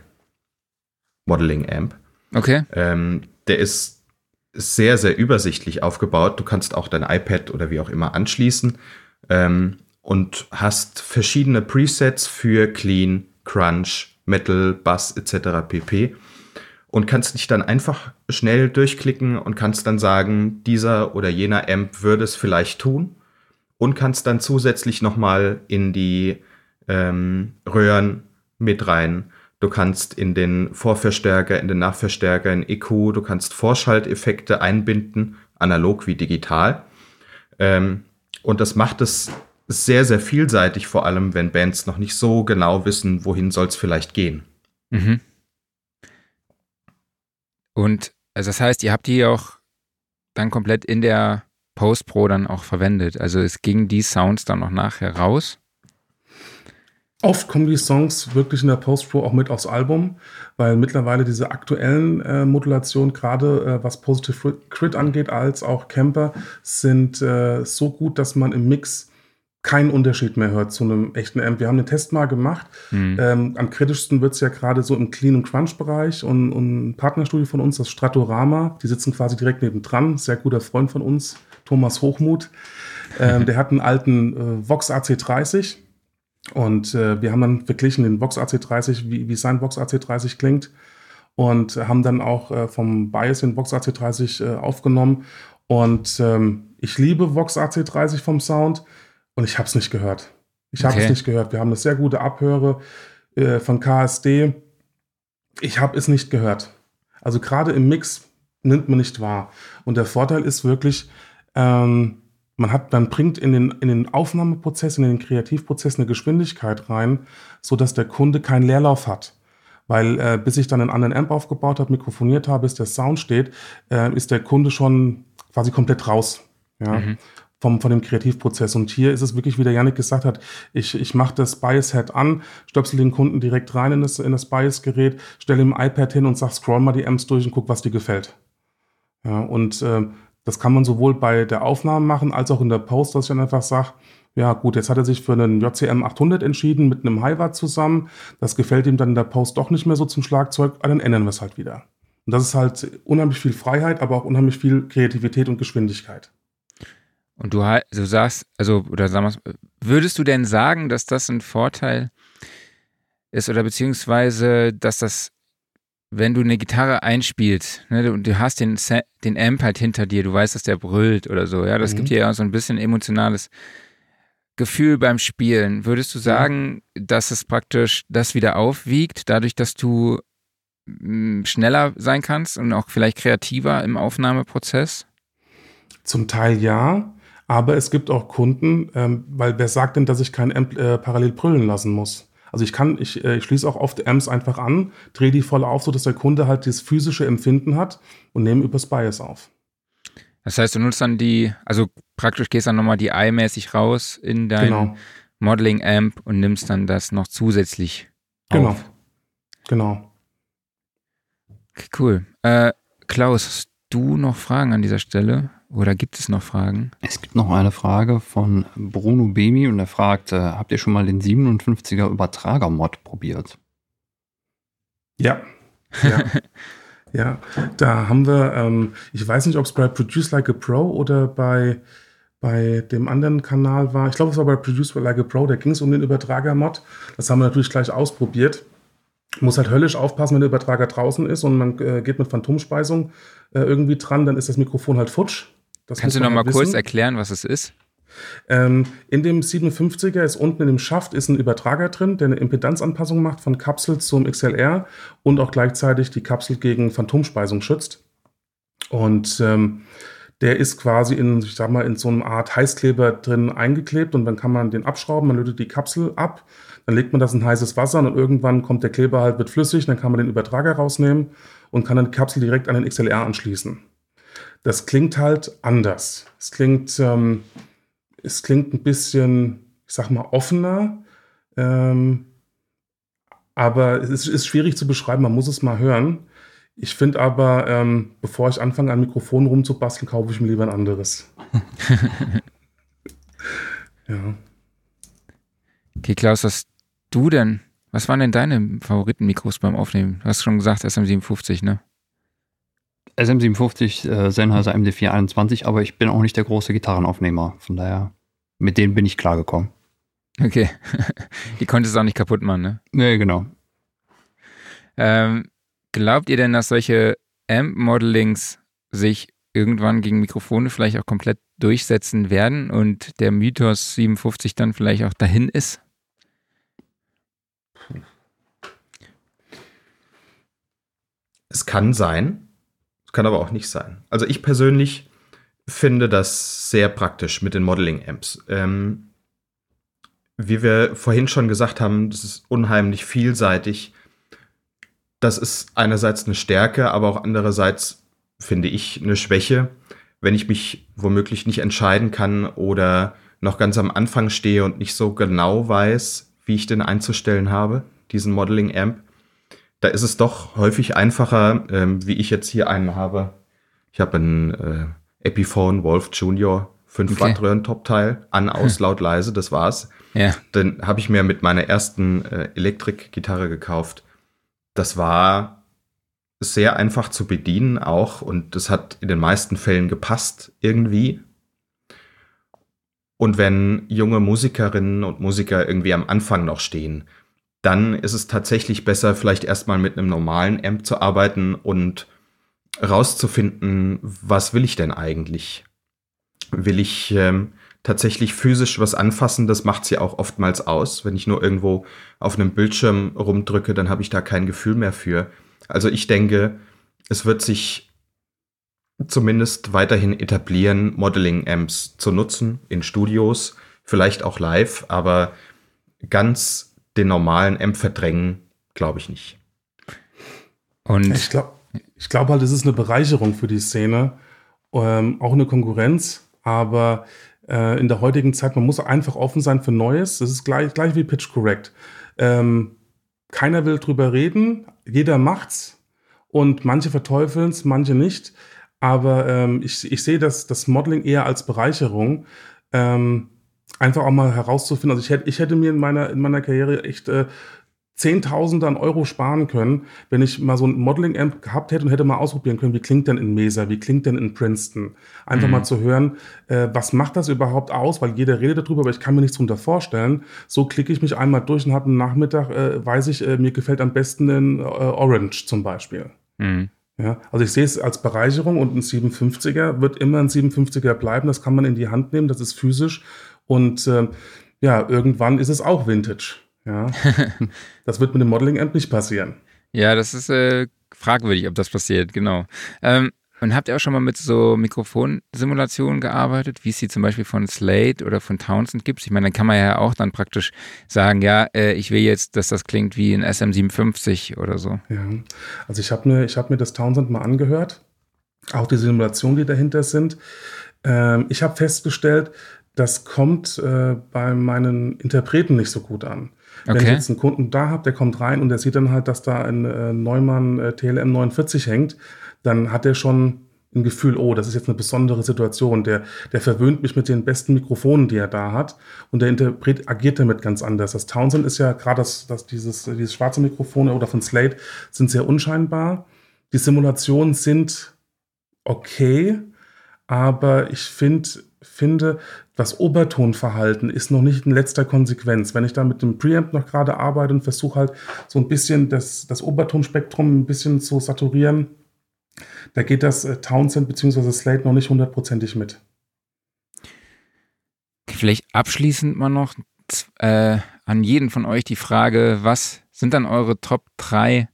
Modeling Amp. Okay. Ähm, der ist sehr, sehr übersichtlich aufgebaut. Du kannst auch dein iPad oder wie auch immer anschließen ähm, und hast verschiedene Presets für Clean, Crunch, Metal, Bass etc. pp und kannst dich dann einfach schnell durchklicken und kannst dann sagen, dieser oder jener Amp würde es vielleicht tun und kannst dann zusätzlich nochmal in die ähm, Röhren mit rein. Du kannst in den Vorverstärker, in den Nachverstärker, in EQ, du kannst Vorschalteffekte einbinden, analog wie digital. Ähm, und das macht es sehr, sehr vielseitig, vor allem wenn Bands noch nicht so genau wissen, wohin soll es vielleicht gehen. Mhm. Und also das heißt, ihr habt die auch dann komplett in der Post Pro dann auch verwendet. Also es ging die Sounds dann noch nachher raus. Oft kommen die Songs wirklich in der Post Pro auch mit aufs Album, weil mittlerweile diese aktuellen äh, Modulationen, gerade äh, was Positive Crit angeht, als auch Camper, sind äh, so gut, dass man im Mix keinen Unterschied mehr hört zu einem echten Amp. Wir haben einen Test mal gemacht. Mhm. Ähm, am kritischsten wird es ja gerade so im Clean- und Crunch-Bereich und, und ein Partnerstudio von uns, das Stratorama, die sitzen quasi direkt nebendran, sehr guter Freund von uns, Thomas Hochmuth. Ähm, der hat einen alten äh, Vox AC30 und äh, wir haben dann verglichen den Vox AC30, wie, wie sein Vox AC30 klingt und haben dann auch äh, vom Bias den Vox AC30 äh, aufgenommen und ähm, ich liebe Vox AC30 vom Sound. Und ich habe es nicht gehört. Ich habe okay. es nicht gehört. Wir haben eine sehr gute Abhöre äh, von KSD. Ich habe es nicht gehört. Also gerade im Mix nimmt man nicht wahr. Und der Vorteil ist wirklich, ähm, man hat, man bringt in den, in den Aufnahmeprozess, in den Kreativprozess eine Geschwindigkeit rein, so dass der Kunde keinen Leerlauf hat. Weil äh, bis ich dann einen anderen Amp aufgebaut habe, mikrofoniert habe, bis der Sound steht, äh, ist der Kunde schon quasi komplett raus. Ja. Mhm vom, von dem Kreativprozess. Und hier ist es wirklich, wie der Janik gesagt hat, ich, ich mache das Bias-Head an, stöpsel den Kunden direkt rein in das, in das Bias-Gerät, stelle ihm ein iPad hin und sag, scroll mal die Amps durch und guck, was dir gefällt. Ja, und äh, das kann man sowohl bei der Aufnahme machen, als auch in der Post, dass ich dann einfach sage, ja gut, jetzt hat er sich für einen JCM 800 entschieden mit einem Highwatt zusammen. Das gefällt ihm dann in der Post doch nicht mehr so zum Schlagzeug, dann ändern wir es halt wieder. Und das ist halt unheimlich viel Freiheit, aber auch unheimlich viel Kreativität und Geschwindigkeit. Und du, du sagst, also, oder sag mal, würdest du denn sagen, dass das ein Vorteil ist oder beziehungsweise, dass das, wenn du eine Gitarre einspielst ne, und du hast den, den Amp halt hinter dir, du weißt, dass der brüllt oder so, ja, das mhm. gibt dir ja so ein bisschen emotionales Gefühl beim Spielen. Würdest du sagen, ja. dass es praktisch das wieder aufwiegt, dadurch, dass du hm, schneller sein kannst und auch vielleicht kreativer im Aufnahmeprozess? Zum Teil ja. Aber es gibt auch Kunden, ähm, weil wer sagt denn, dass ich kein Amp äh, parallel brüllen lassen muss? Also ich kann, ich, äh, ich schließe auch oft Amps einfach an, drehe die voll auf, sodass der Kunde halt dieses physische Empfinden hat und nehme übers Bias auf. Das heißt, du nutzt dann die, also praktisch gehst dann nochmal die Eye-mäßig raus in dein genau. Modeling-Amp und nimmst dann das noch zusätzlich genau. auf. Genau. Genau. Okay, cool. Äh, Klaus, hast du noch Fragen an dieser Stelle? Oder gibt es noch Fragen? Es gibt noch eine Frage von Bruno Bemi und er fragt, äh, habt ihr schon mal den 57er Übertrager-Mod probiert? Ja. Ja. ja, da haben wir, ähm, ich weiß nicht, ob es bei Produce Like a Pro oder bei, bei dem anderen Kanal war. Ich glaube, es war bei Produce Like a Pro, da ging es um den Übertrager-Mod. Das haben wir natürlich gleich ausprobiert. Muss halt höllisch aufpassen, wenn der Übertrager draußen ist und man äh, geht mit Phantomspeisung äh, irgendwie dran, dann ist das Mikrofon halt futsch. Das Kannst du noch mal wissen. kurz erklären, was es ist? Ähm, in dem 57er ist unten in dem Schaft ist ein Übertrager drin, der eine Impedanzanpassung macht von Kapsel zum XLR und auch gleichzeitig die Kapsel gegen Phantomspeisung schützt. Und ähm, der ist quasi in, ich sag mal, in so einer Art Heißkleber drin eingeklebt und dann kann man den abschrauben, man lötet die Kapsel ab, dann legt man das in heißes Wasser und irgendwann kommt der Kleber halt, wird flüssig, dann kann man den Übertrager rausnehmen und kann dann die Kapsel direkt an den XLR anschließen das klingt halt anders. Es klingt, ähm, es klingt ein bisschen, ich sag mal, offener. Ähm, aber es ist, ist, schwierig zu beschreiben, man muss es mal hören. Ich finde aber, ähm, bevor ich anfange, an Mikrofon rumzubasteln, kaufe ich mir lieber ein anderes. ja. Okay, Klaus, was du denn? Was waren denn deine Favoritenmikros beim Aufnehmen? Du hast schon gesagt, SM57, ne? SM57, äh, Sennheiser MD421, aber ich bin auch nicht der große Gitarrenaufnehmer. Von daher, mit denen bin ich klargekommen. Okay. Die konntest du auch nicht kaputt machen, ne? Nee, genau. Ähm, glaubt ihr denn, dass solche Amp-Modelings sich irgendwann gegen Mikrofone vielleicht auch komplett durchsetzen werden und der Mythos 57 dann vielleicht auch dahin ist? Es kann sein. Kann aber auch nicht sein. Also ich persönlich finde das sehr praktisch mit den Modeling-Amps. Ähm, wie wir vorhin schon gesagt haben, das ist unheimlich vielseitig. Das ist einerseits eine Stärke, aber auch andererseits finde ich eine Schwäche, wenn ich mich womöglich nicht entscheiden kann oder noch ganz am Anfang stehe und nicht so genau weiß, wie ich den einzustellen habe, diesen Modeling Amp da ist es doch häufig einfacher, ähm, wie ich jetzt hier einen habe. Ich habe einen äh, Epiphone Wolf Junior 5 okay. Watt Röhren-Top-Teil, an, aus, laut, leise, das war's. Ja. Den habe ich mir mit meiner ersten äh, Elektrik-Gitarre gekauft. Das war sehr einfach zu bedienen auch und das hat in den meisten Fällen gepasst irgendwie. Und wenn junge Musikerinnen und Musiker irgendwie am Anfang noch stehen, dann ist es tatsächlich besser, vielleicht erstmal mit einem normalen Amp zu arbeiten und rauszufinden, was will ich denn eigentlich? Will ich ähm, tatsächlich physisch was anfassen? Das macht sie auch oftmals aus. Wenn ich nur irgendwo auf einem Bildschirm rumdrücke, dann habe ich da kein Gefühl mehr für. Also ich denke, es wird sich zumindest weiterhin etablieren, Modeling-Amps zu nutzen in Studios, vielleicht auch live, aber ganz den normalen Amp verdrängen, glaube ich nicht. Und ich glaube ich glaub halt, es ist eine Bereicherung für die Szene, ähm, auch eine Konkurrenz, aber äh, in der heutigen Zeit, man muss einfach offen sein für Neues. Das ist gleich, gleich wie Pitch Correct. Ähm, keiner will drüber reden, jeder macht's und manche verteufeln es, manche nicht. Aber ähm, ich, ich sehe das, das Modeling eher als Bereicherung. Ähm, einfach auch mal herauszufinden. Also ich hätte, ich hätte mir in meiner, in meiner Karriere echt äh, Zehntausende an Euro sparen können, wenn ich mal so ein Modeling-Amp gehabt hätte und hätte mal ausprobieren können, wie klingt denn in Mesa, wie klingt denn in Princeton. Einfach mhm. mal zu hören, äh, was macht das überhaupt aus, weil jeder redet darüber, aber ich kann mir nichts drunter vorstellen. So klicke ich mich einmal durch und habe einen Nachmittag, äh, weiß ich, äh, mir gefällt am besten in äh, Orange zum Beispiel. Mhm. Ja, also ich sehe es als Bereicherung und ein 57er wird immer ein 57er bleiben. Das kann man in die Hand nehmen, das ist physisch und äh, ja, irgendwann ist es auch Vintage. Ja, das wird mit dem Modeling-Amp nicht passieren. Ja, das ist äh, fragwürdig, ob das passiert, genau. Ähm, und habt ihr auch schon mal mit so Mikrofonsimulationen gearbeitet, wie es sie zum Beispiel von Slate oder von Townsend gibt? Ich meine, dann kann man ja auch dann praktisch sagen, ja, äh, ich will jetzt, dass das klingt wie ein SM57 oder so. Ja, also ich habe mir, hab mir das Townsend mal angehört, auch die Simulationen, die dahinter sind. Ähm, ich habe festgestellt, das kommt äh, bei meinen Interpreten nicht so gut an. Wenn ich jetzt einen Kunden da habe, der kommt rein und der sieht dann halt, dass da ein äh, Neumann äh, TLM 49 hängt, dann hat er schon ein Gefühl, oh, das ist jetzt eine besondere Situation. Der, der verwöhnt mich mit den besten Mikrofonen, die er da hat. Und der Interpret agiert damit ganz anders. Das Townsend ist ja gerade das, das, dieses, dieses schwarze Mikrofon oder von Slate sind sehr unscheinbar. Die Simulationen sind okay, aber ich finde, finde, das Obertonverhalten ist noch nicht in letzter Konsequenz. Wenn ich da mit dem Preamp noch gerade arbeite und versuche halt so ein bisschen das, das Obertonspektrum ein bisschen zu saturieren, da geht das äh, Townsend bzw. Slate noch nicht hundertprozentig mit. Vielleicht abschließend mal noch äh, an jeden von euch die Frage, was sind dann eure Top 3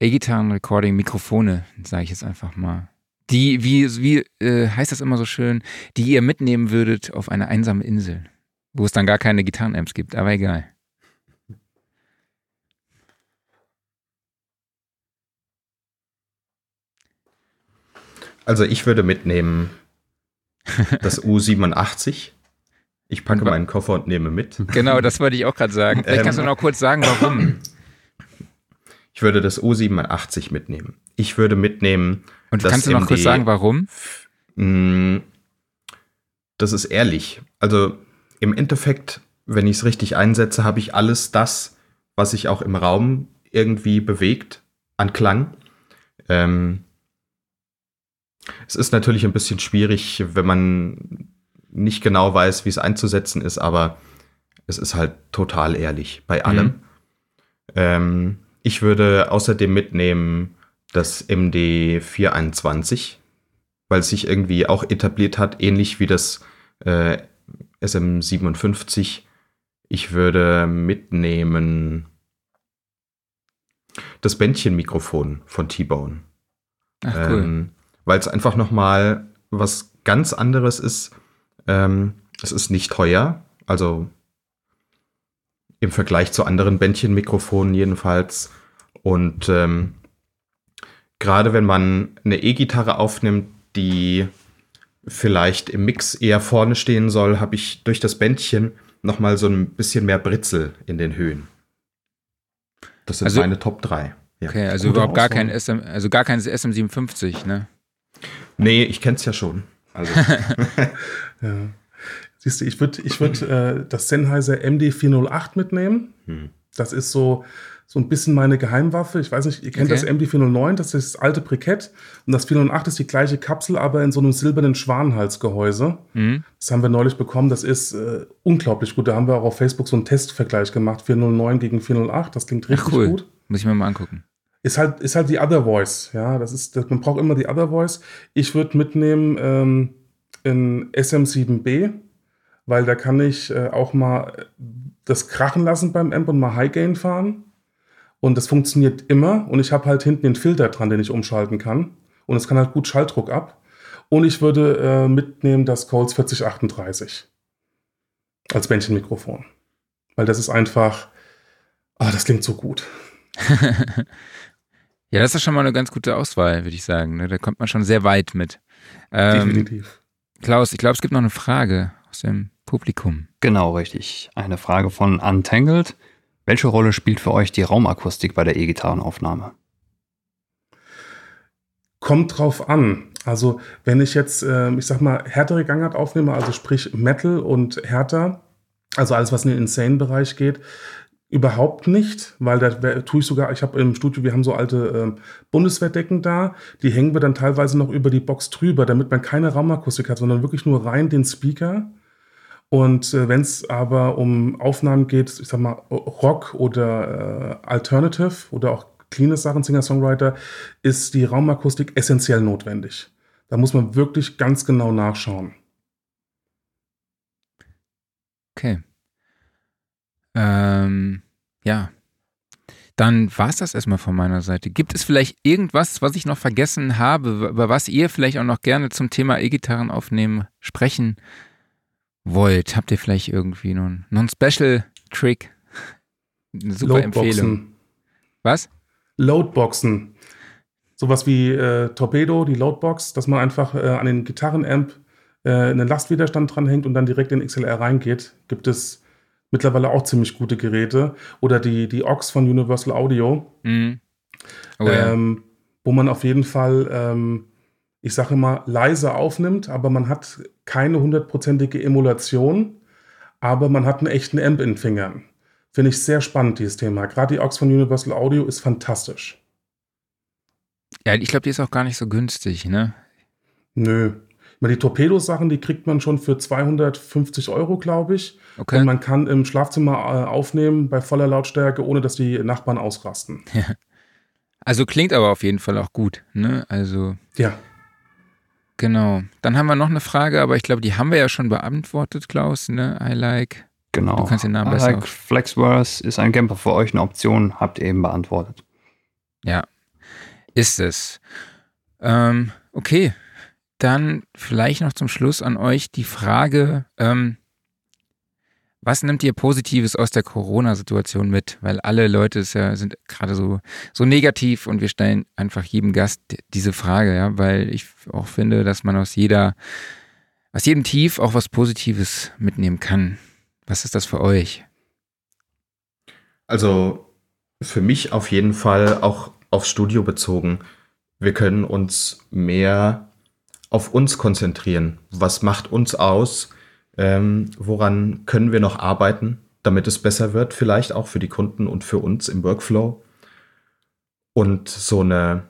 E-Gitarren-Recording-Mikrofone, sage ich jetzt einfach mal die, wie, wie äh, heißt das immer so schön, die ihr mitnehmen würdet auf eine einsame Insel, wo es dann gar keine Gitarrenamps gibt, aber egal. Also ich würde mitnehmen das U87. Ich packe meinen Koffer und nehme mit. Genau, das wollte ich auch gerade sagen. Vielleicht kannst du ähm, noch kurz sagen, warum. Ich würde das U87 mitnehmen. Ich würde mitnehmen und kannst du noch MD, kurz sagen, warum? Mm, das ist ehrlich. Also im Endeffekt, wenn ich es richtig einsetze, habe ich alles das, was sich auch im Raum irgendwie bewegt an Klang. Ähm, es ist natürlich ein bisschen schwierig, wenn man nicht genau weiß, wie es einzusetzen ist, aber es ist halt total ehrlich bei allem. Mhm. Ähm, ich würde außerdem mitnehmen das MD 421, weil es sich irgendwie auch etabliert hat, ähnlich wie das äh, SM 57. Ich würde mitnehmen das Bändchenmikrofon von T-Bone. Ach, cool. Ähm, weil es einfach noch mal was ganz anderes ist. Ähm, es ist nicht teuer, also im Vergleich zu anderen Bändchenmikrofonen jedenfalls. Und ähm, gerade wenn man eine E-Gitarre aufnimmt, die vielleicht im Mix eher vorne stehen soll, habe ich durch das Bändchen noch mal so ein bisschen mehr Britzel in den Höhen. Das sind also, meine Top 3. Ja. Okay, also Gute überhaupt gar kein SM, also gar kein SM57, ne? Nee, ich kenn's ja schon. Also. ja. Siehst du, ich würde ich würd, äh, das Sennheiser MD408 mitnehmen. Hm. Das ist so, so ein bisschen meine Geheimwaffe. Ich weiß nicht, ihr kennt okay. das MD409, das ist das alte Brikett. Und das 408 ist die gleiche Kapsel, aber in so einem silbernen Schwanenhalsgehäuse. Mhm. Das haben wir neulich bekommen. Das ist äh, unglaublich gut. Da haben wir auch auf Facebook so einen Testvergleich gemacht. 409 gegen 408. Das klingt richtig Ach, cool. gut. Muss ich mir mal angucken. Ist halt, ist halt die Other Voice. Ja, das ist, das, man braucht immer die Other Voice. Ich würde mitnehmen ähm, in SM7B, weil da kann ich äh, auch mal das krachen lassen beim Amp und mal High Gain fahren. Und das funktioniert immer. Und ich habe halt hinten den Filter dran, den ich umschalten kann. Und es kann halt gut Schalldruck ab. Und ich würde äh, mitnehmen das Coles 4038 als Bändchenmikrofon. Weil das ist einfach, ah, das klingt so gut. ja, das ist schon mal eine ganz gute Auswahl, würde ich sagen. Ne? Da kommt man schon sehr weit mit. Ähm, Definitiv. Klaus, ich glaube, es gibt noch eine Frage aus dem Publikum. Genau, richtig. Eine Frage von Untangled. Welche Rolle spielt für euch die Raumakustik bei der E-Gitarrenaufnahme? Kommt drauf an. Also, wenn ich jetzt, äh, ich sag mal, härtere Gangart aufnehme, also sprich Metal und härter, also alles, was in den Insane-Bereich geht, Überhaupt nicht, weil da tue ich sogar, ich habe im Studio, wir haben so alte äh, Bundeswehrdecken da, die hängen wir dann teilweise noch über die Box drüber, damit man keine Raumakustik hat, sondern wirklich nur rein den Speaker. Und äh, wenn es aber um Aufnahmen geht, ich sag mal Rock oder äh, Alternative oder auch cleane Sachen, Singer-Songwriter, ist die Raumakustik essentiell notwendig. Da muss man wirklich ganz genau nachschauen. Okay. Ähm, ja. Dann war es das erstmal von meiner Seite. Gibt es vielleicht irgendwas, was ich noch vergessen habe, über was ihr vielleicht auch noch gerne zum Thema E-Gitarren aufnehmen sprechen wollt? Habt ihr vielleicht irgendwie noch einen Special Trick? Eine super Empfehlung. Was? Loadboxen. Sowas wie äh, Torpedo, die Loadbox, dass man einfach äh, an den Gitarrenamp äh, einen Lastwiderstand dranhängt und dann direkt in XLR reingeht. Gibt es mittlerweile auch ziemlich gute Geräte. Oder die, die Aux von Universal Audio. Mhm. Oh, ähm, ja. Wo man auf jeden Fall, ähm, ich sage immer, leise aufnimmt, aber man hat keine hundertprozentige Emulation, aber man hat einen echten Amp in den Fingern. Finde ich sehr spannend, dieses Thema. Gerade die Aux von Universal Audio ist fantastisch. Ja, ich glaube, die ist auch gar nicht so günstig, ne? Nö. Die Torpedo-Sachen, die kriegt man schon für 250 Euro, glaube ich. Okay. Und man kann im Schlafzimmer äh, aufnehmen bei voller Lautstärke, ohne dass die Nachbarn ausrasten. Ja. Also klingt aber auf jeden Fall auch gut, ne? Also. Ja. Genau. Dann haben wir noch eine Frage, aber ich glaube, die haben wir ja schon beantwortet, Klaus, ne? I like. Genau. Du kannst den Namen I besser. Like Flexverse ist ein Camper für euch eine Option, habt ihr eben beantwortet. Ja. Ist es. Ähm, okay. Dann vielleicht noch zum Schluss an euch die Frage, ähm, was nimmt ihr Positives aus der Corona-Situation mit? Weil alle Leute ja, sind gerade so, so negativ und wir stellen einfach jedem Gast diese Frage, ja, weil ich auch finde, dass man aus jeder, aus jedem Tief auch was Positives mitnehmen kann. Was ist das für euch? Also für mich auf jeden Fall auch aufs Studio bezogen. Wir können uns mehr auf uns konzentrieren. Was macht uns aus? Ähm, woran können wir noch arbeiten, damit es besser wird, vielleicht auch für die Kunden und für uns im Workflow. Und so eine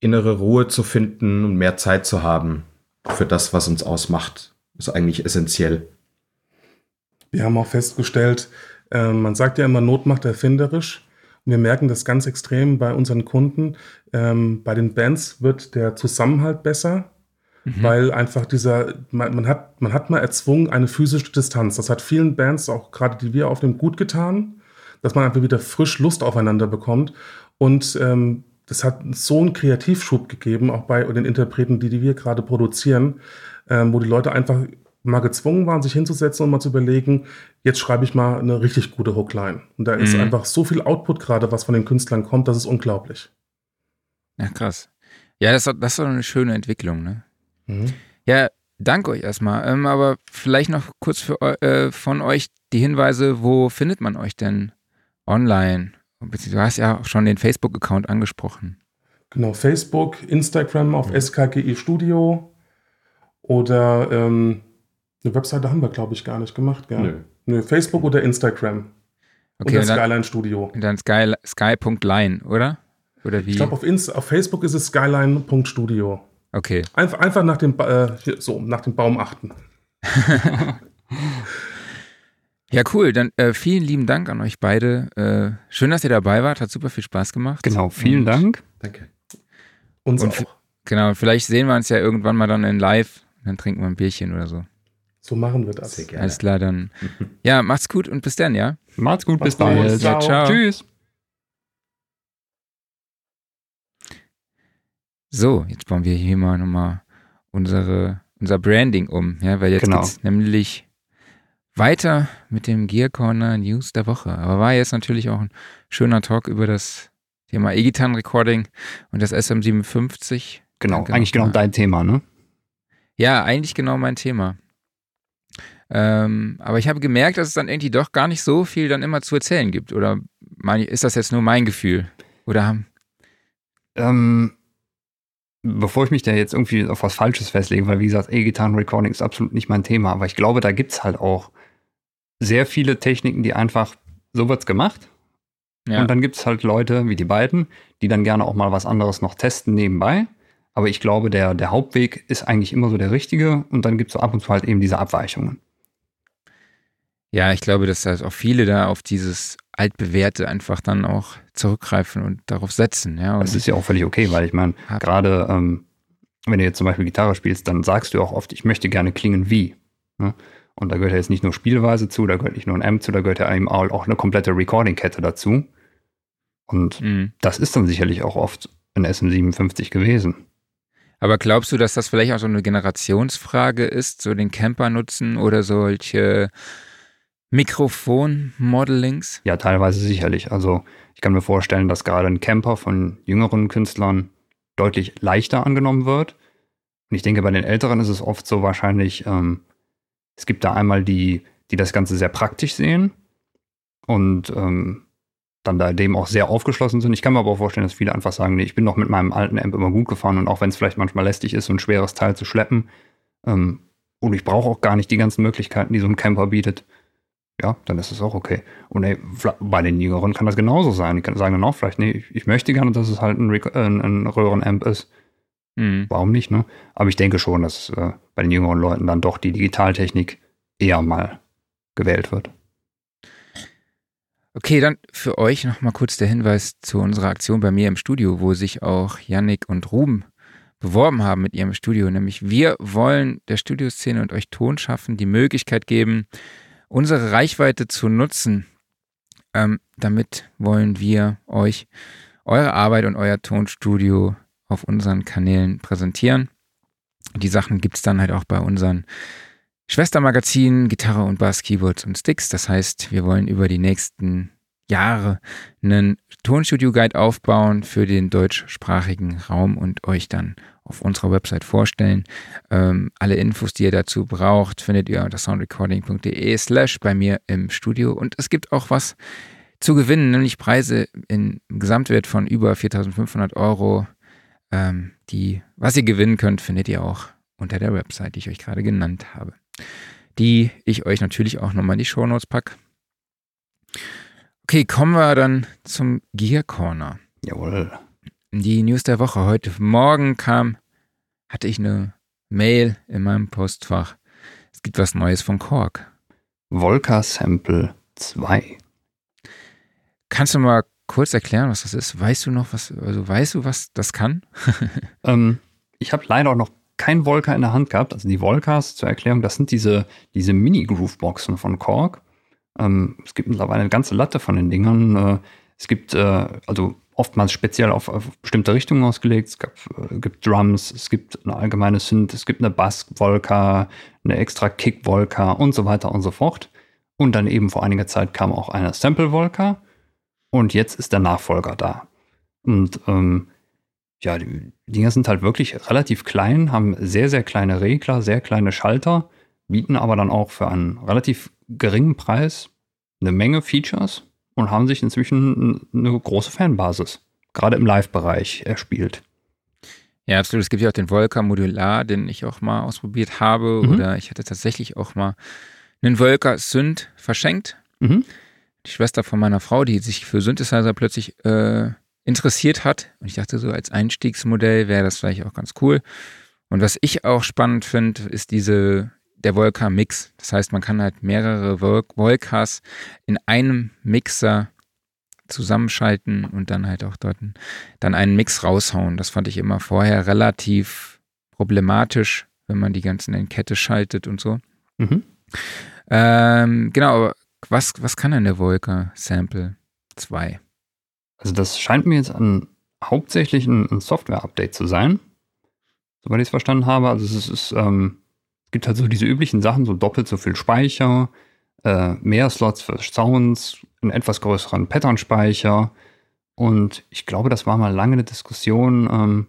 innere Ruhe zu finden und mehr Zeit zu haben für das, was uns ausmacht, ist eigentlich essentiell. Wir haben auch festgestellt, äh, man sagt ja immer, Not macht erfinderisch. Wir merken das ganz extrem bei unseren Kunden. Ähm, bei den Bands wird der Zusammenhalt besser. Mhm. Weil einfach dieser, man, man, hat, man hat mal erzwungen eine physische Distanz. Das hat vielen Bands, auch gerade die wir aufnehmen, gut getan, dass man einfach wieder frisch Lust aufeinander bekommt. Und ähm, das hat so einen Kreativschub gegeben, auch bei den Interpreten, die, die wir gerade produzieren, ähm, wo die Leute einfach mal gezwungen waren, sich hinzusetzen und mal zu überlegen, jetzt schreibe ich mal eine richtig gute Hookline. Und da mhm. ist einfach so viel Output gerade, was von den Künstlern kommt, das ist unglaublich. Ja, krass. Ja, das, das ist eine schöne Entwicklung, ne? Mhm. Ja, danke euch erstmal. Ähm, aber vielleicht noch kurz für, äh, von euch die Hinweise, wo findet man euch denn online? Du hast ja auch schon den Facebook-Account angesprochen. Genau, Facebook, Instagram auf. SKGI Studio oder ähm, eine Webseite haben wir, glaube ich, gar nicht gemacht. Gell? Nö. Nö, Facebook oder Instagram. Okay, und dann Skyline Studio. Und dann sky, sky.line, oder? Oder wie? Ich glaube, auf, auf Facebook ist es skyline.studio. Okay. Einfach, einfach nach, dem, äh, so, nach dem Baum achten. ja, cool. Dann äh, vielen lieben Dank an euch beide. Äh, schön, dass ihr dabei wart. Hat super viel Spaß gemacht. Genau, vielen Und, Dank. Danke. Uns Und auch. Genau, vielleicht sehen wir uns ja irgendwann mal dann in live. Dann trinken wir ein Bierchen oder so. So machen wir das. Sehr gerne. Alles klar, dann. Ja, macht's gut und bis dann, ja? Macht's gut, macht's bis bald. Ja, ciao. Tschüss. So, jetzt bauen wir hier mal nochmal unsere, unser Branding um, ja, weil jetzt Genau. geht's nämlich weiter mit dem Gear Corner News der Woche. Aber war jetzt natürlich auch ein schöner Talk über das Thema E-Gitarren-Recording und das SM57. Genau, Danke eigentlich genau dein Thema, ne? Ja, eigentlich genau mein Thema. Ähm, aber ich habe gemerkt, dass es dann irgendwie doch gar nicht so viel dann immer zu erzählen gibt. Oder mein, ist das jetzt nur mein Gefühl? Oder haben. Ähm, bevor ich mich da jetzt irgendwie auf was Falsches festlege, weil wie gesagt, E-Gitarren-Recording ist absolut nicht mein Thema, aber ich glaube, da gibt es halt auch sehr viele Techniken, die einfach, so wird's gemacht. Ja. Und dann gibt es halt Leute wie die beiden, die dann gerne auch mal was anderes noch testen nebenbei. Aber ich glaube, der, der Hauptweg ist eigentlich immer so der richtige und dann gibt es so ab und zu halt eben diese Abweichungen. Ja, ich glaube, dass halt auch viele da auf dieses altbewährte einfach dann auch zurückgreifen und darauf setzen. Ja, und Das ist ja auch völlig okay, weil ich meine, gerade ähm, wenn du jetzt zum Beispiel Gitarre spielst, dann sagst du auch oft, ich möchte gerne klingen wie. Ne? Und da gehört ja jetzt nicht nur Spielweise zu, da gehört nicht nur ein Amp zu, da gehört ja eben auch auch eine komplette Recording-Kette dazu. Und Mhm. das ist dann sicherlich auch oft ein SM57 gewesen. Aber glaubst du, dass das vielleicht auch so eine Generationsfrage ist, so den Camper nutzen oder solche Mikrofon-Modelings? Ja, teilweise sicherlich. Also kann mir vorstellen, dass gerade ein Camper von jüngeren Künstlern deutlich leichter angenommen wird. Und ich denke, bei den Älteren ist es oft so wahrscheinlich, ähm, es gibt da einmal die, die das Ganze sehr praktisch sehen und ähm, dann da dem auch sehr aufgeschlossen sind. Ich kann mir aber auch vorstellen, dass viele einfach sagen, nee, ich bin doch mit meinem alten Amp immer gut gefahren und auch wenn es vielleicht manchmal lästig ist, so ein schweres Teil zu schleppen ähm, und ich brauche auch gar nicht die ganzen Möglichkeiten, die so ein Camper bietet, ja, dann ist es auch okay. Und ey, bei den Jüngeren kann das genauso sein. Die sagen dann auch vielleicht, nee, ich, ich möchte gerne, dass es halt ein, Rec- äh, ein, ein Röhrenamp ist. Mhm. Warum nicht, ne? Aber ich denke schon, dass äh, bei den jüngeren Leuten dann doch die Digitaltechnik eher mal gewählt wird. Okay, dann für euch nochmal kurz der Hinweis zu unserer Aktion bei mir im Studio, wo sich auch Yannick und Ruben beworben haben mit ihrem Studio. Nämlich wir wollen der Studioszene und euch Tonschaffen die Möglichkeit geben, unsere Reichweite zu nutzen. Ähm, damit wollen wir euch eure Arbeit und euer Tonstudio auf unseren Kanälen präsentieren. Die Sachen gibt es dann halt auch bei unseren Schwestermagazinen Gitarre und Bass, Keyboards und Sticks. Das heißt, wir wollen über die nächsten Jahre einen Tonstudio-Guide aufbauen für den deutschsprachigen Raum und euch dann auf unserer Website vorstellen. Ähm, alle Infos, die ihr dazu braucht, findet ihr unter soundrecording.de slash bei mir im Studio. Und es gibt auch was zu gewinnen, nämlich Preise im Gesamtwert von über 4.500 Euro. Ähm, die, was ihr gewinnen könnt, findet ihr auch unter der Website, die ich euch gerade genannt habe. Die ich euch natürlich auch nochmal in die Shownotes packe. Okay, kommen wir dann zum Gear Corner. Jawohl. Die News der Woche. Heute Morgen kam, hatte ich eine Mail in meinem Postfach. Es gibt was Neues von Korg. Volca Sample 2. Kannst du mal kurz erklären, was das ist? Weißt du noch, was, also weißt du, was das kann? Ähm, ich habe leider auch noch kein Volca in der Hand gehabt. Also die Volcas, zur Erklärung, das sind diese, diese Mini-Groove-Boxen von Korg. Ähm, es gibt mittlerweile eine ganze Latte von den Dingern. Äh, es gibt äh, also oftmals speziell auf, auf bestimmte Richtungen ausgelegt. Es gab, äh, gibt Drums, es gibt eine allgemeine Synth, es gibt eine Bass-Volca, eine extra Kick-Volca und so weiter und so fort. Und dann eben vor einiger Zeit kam auch eine Sample-Volca. Und jetzt ist der Nachfolger da. Und ähm, ja, die Dinger sind halt wirklich relativ klein, haben sehr, sehr kleine Regler, sehr kleine Schalter, bieten aber dann auch für einen relativ geringen Preis eine Menge Features und haben sich inzwischen eine große Fanbasis, gerade im Live-Bereich, erspielt. Ja, absolut. Es gibt ja auch den Volca Modular, den ich auch mal ausprobiert habe. Mhm. Oder ich hatte tatsächlich auch mal einen Volca Synth verschenkt. Mhm. Die Schwester von meiner Frau, die sich für Synthesizer plötzlich äh, interessiert hat. Und ich dachte so, als Einstiegsmodell wäre das vielleicht auch ganz cool. Und was ich auch spannend finde, ist diese, der Volca Mix. Das heißt, man kann halt mehrere Vol Volcas in einem Mixer zusammenschalten und dann halt auch dort einen- dann einen Mix raushauen. Das fand ich immer vorher relativ problematisch, wenn man die ganzen in Kette schaltet und so. Mhm. Ähm, genau, aber was, was kann denn der Volca Sample 2? Also das scheint mir jetzt ein hauptsächlich ein, ein Software-Update zu sein, soweit ich es verstanden habe. Also es, ist, ähm, gibt halt so diese üblichen Sachen, so doppelt so viel Speicher, äh, mehr Slots für Sounds, einen etwas größeren Pattern-Speicher. Und ich glaube, das war mal lange eine Diskussion, ähm,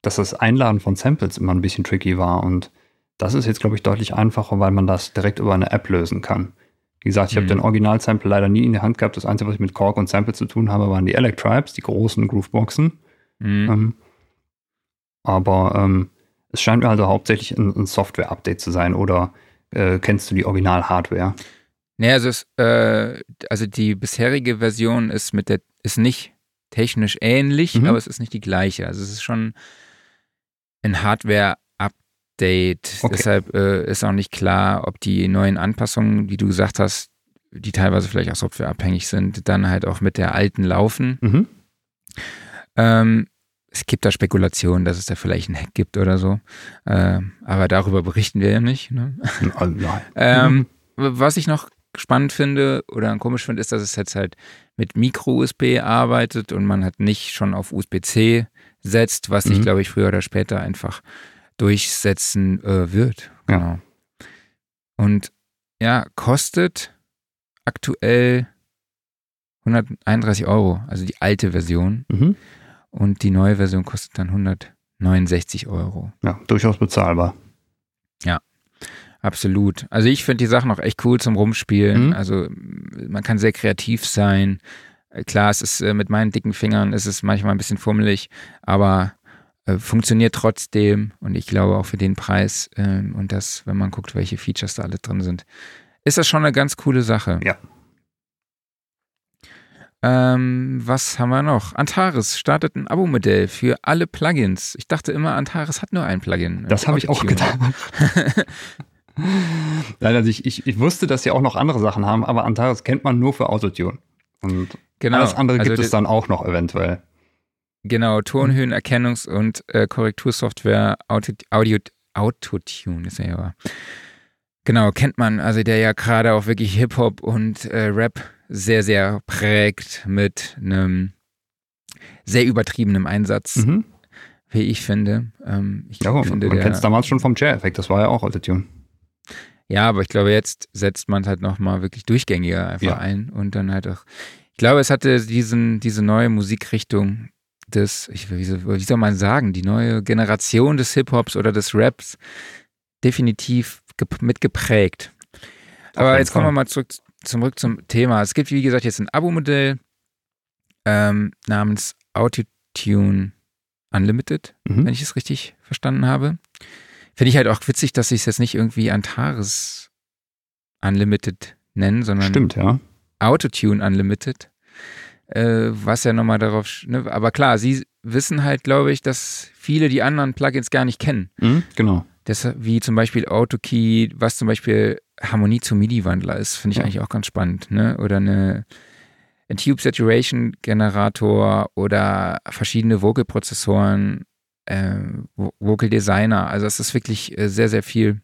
dass das Einladen von Samples immer ein bisschen tricky war. Und das ist jetzt, glaube ich, deutlich einfacher, weil man das direkt über eine App lösen kann. Wie gesagt, ich mhm. habe den Original-Sample leider nie in der Hand gehabt. Das Einzige, was ich mit Korg und Sample zu tun habe, waren die Electribes, die großen Grooveboxen. Mhm. Ähm, aber ähm, es scheint mir also hauptsächlich ein, ein Software-Update zu sein. Oder äh, kennst du die Original-Hardware? Nee, also, es, äh, also die bisherige Version ist mit der ist nicht technisch ähnlich, mhm. aber es ist nicht die gleiche. Also es ist schon ein Hardware Update. Okay. Deshalb äh, ist auch nicht klar, ob die neuen Anpassungen, wie du gesagt hast, die teilweise vielleicht auch softwareabhängig sind, dann halt auch mit der alten laufen. Mhm. Ähm, es gibt da Spekulationen, dass es da vielleicht einen Hack gibt oder so. Äh, aber darüber berichten wir ja nicht. Ne? ähm, was ich noch spannend finde oder komisch finde, ist, dass es jetzt halt mit Micro-USB arbeitet und man halt nicht schon auf USB-C setzt, was sich, mhm. glaube ich, früher oder später einfach durchsetzen äh, wird. Genau. Ja. Und ja, kostet aktuell 131 Euro, also die alte Version. Mhm. Und die neue Version kostet dann 169 Euro. Ja, durchaus bezahlbar. Ja, absolut. Also ich finde die Sachen auch echt cool zum Rumspielen. Mhm. Also man kann sehr kreativ sein. Klar, es ist äh, mit meinen dicken Fingern ist es manchmal ein bisschen fummelig, aber äh, funktioniert trotzdem und ich glaube auch für den Preis äh, und das, wenn man guckt, welche Features da alle drin sind, ist das schon eine ganz coole Sache. Ja. Ähm, was haben wir noch? Antares startet ein Abo-Modell für alle Plugins. Ich dachte immer, Antares hat nur ein Plugin. Das habe ich auch gedacht. Nein, also ich, ich, ich, wusste, dass sie auch noch andere Sachen haben, aber Antares kennt man nur für Autotune. Und genau. alles andere also gibt es dann auch noch eventuell. Genau, Tonhöhenerkennungs- und äh, Korrektursoftware Auto, Audio, Autotune ist ja ja. Genau, kennt man. Also der ja gerade auch wirklich Hip-Hop und äh, Rap sehr, sehr prägt mit einem sehr übertriebenen Einsatz, mhm. wie ich finde. Ähm, ich ja, finde man kennt es damals schon vom Chair-Effekt, das war ja auch Autotune. Ja, aber ich glaube, jetzt setzt man es halt nochmal wirklich durchgängiger einfach ja. ein und dann halt auch. Ich glaube, es hatte diesen, diese neue Musikrichtung des, ich, wie, soll man sagen, die neue Generation des Hip-Hops oder des Raps definitiv mitgeprägt. Aber jetzt kommen wir mal zurück, zurück zum Thema. Es gibt, wie gesagt, jetzt ein Abo-Modell ähm, namens Autotune Unlimited, mhm. wenn ich es richtig verstanden habe. Finde ich halt auch witzig, dass sie es jetzt nicht irgendwie Antares Unlimited nennen, sondern Stimmt, ja. Autotune Unlimited äh, was ja nochmal darauf, ne? aber klar, sie wissen halt, glaube ich, dass viele die anderen Plugins gar nicht kennen. Mhm, genau. Das, wie zum Beispiel AutoKey, was zum Beispiel Harmonie zum MIDI-Wandler ist, finde ich ja. eigentlich auch ganz spannend. Ne? Oder eine ein Tube Saturation Generator oder verschiedene Vocal-Prozessoren, äh, Vocal Designer. Also es ist wirklich äh, sehr, sehr viel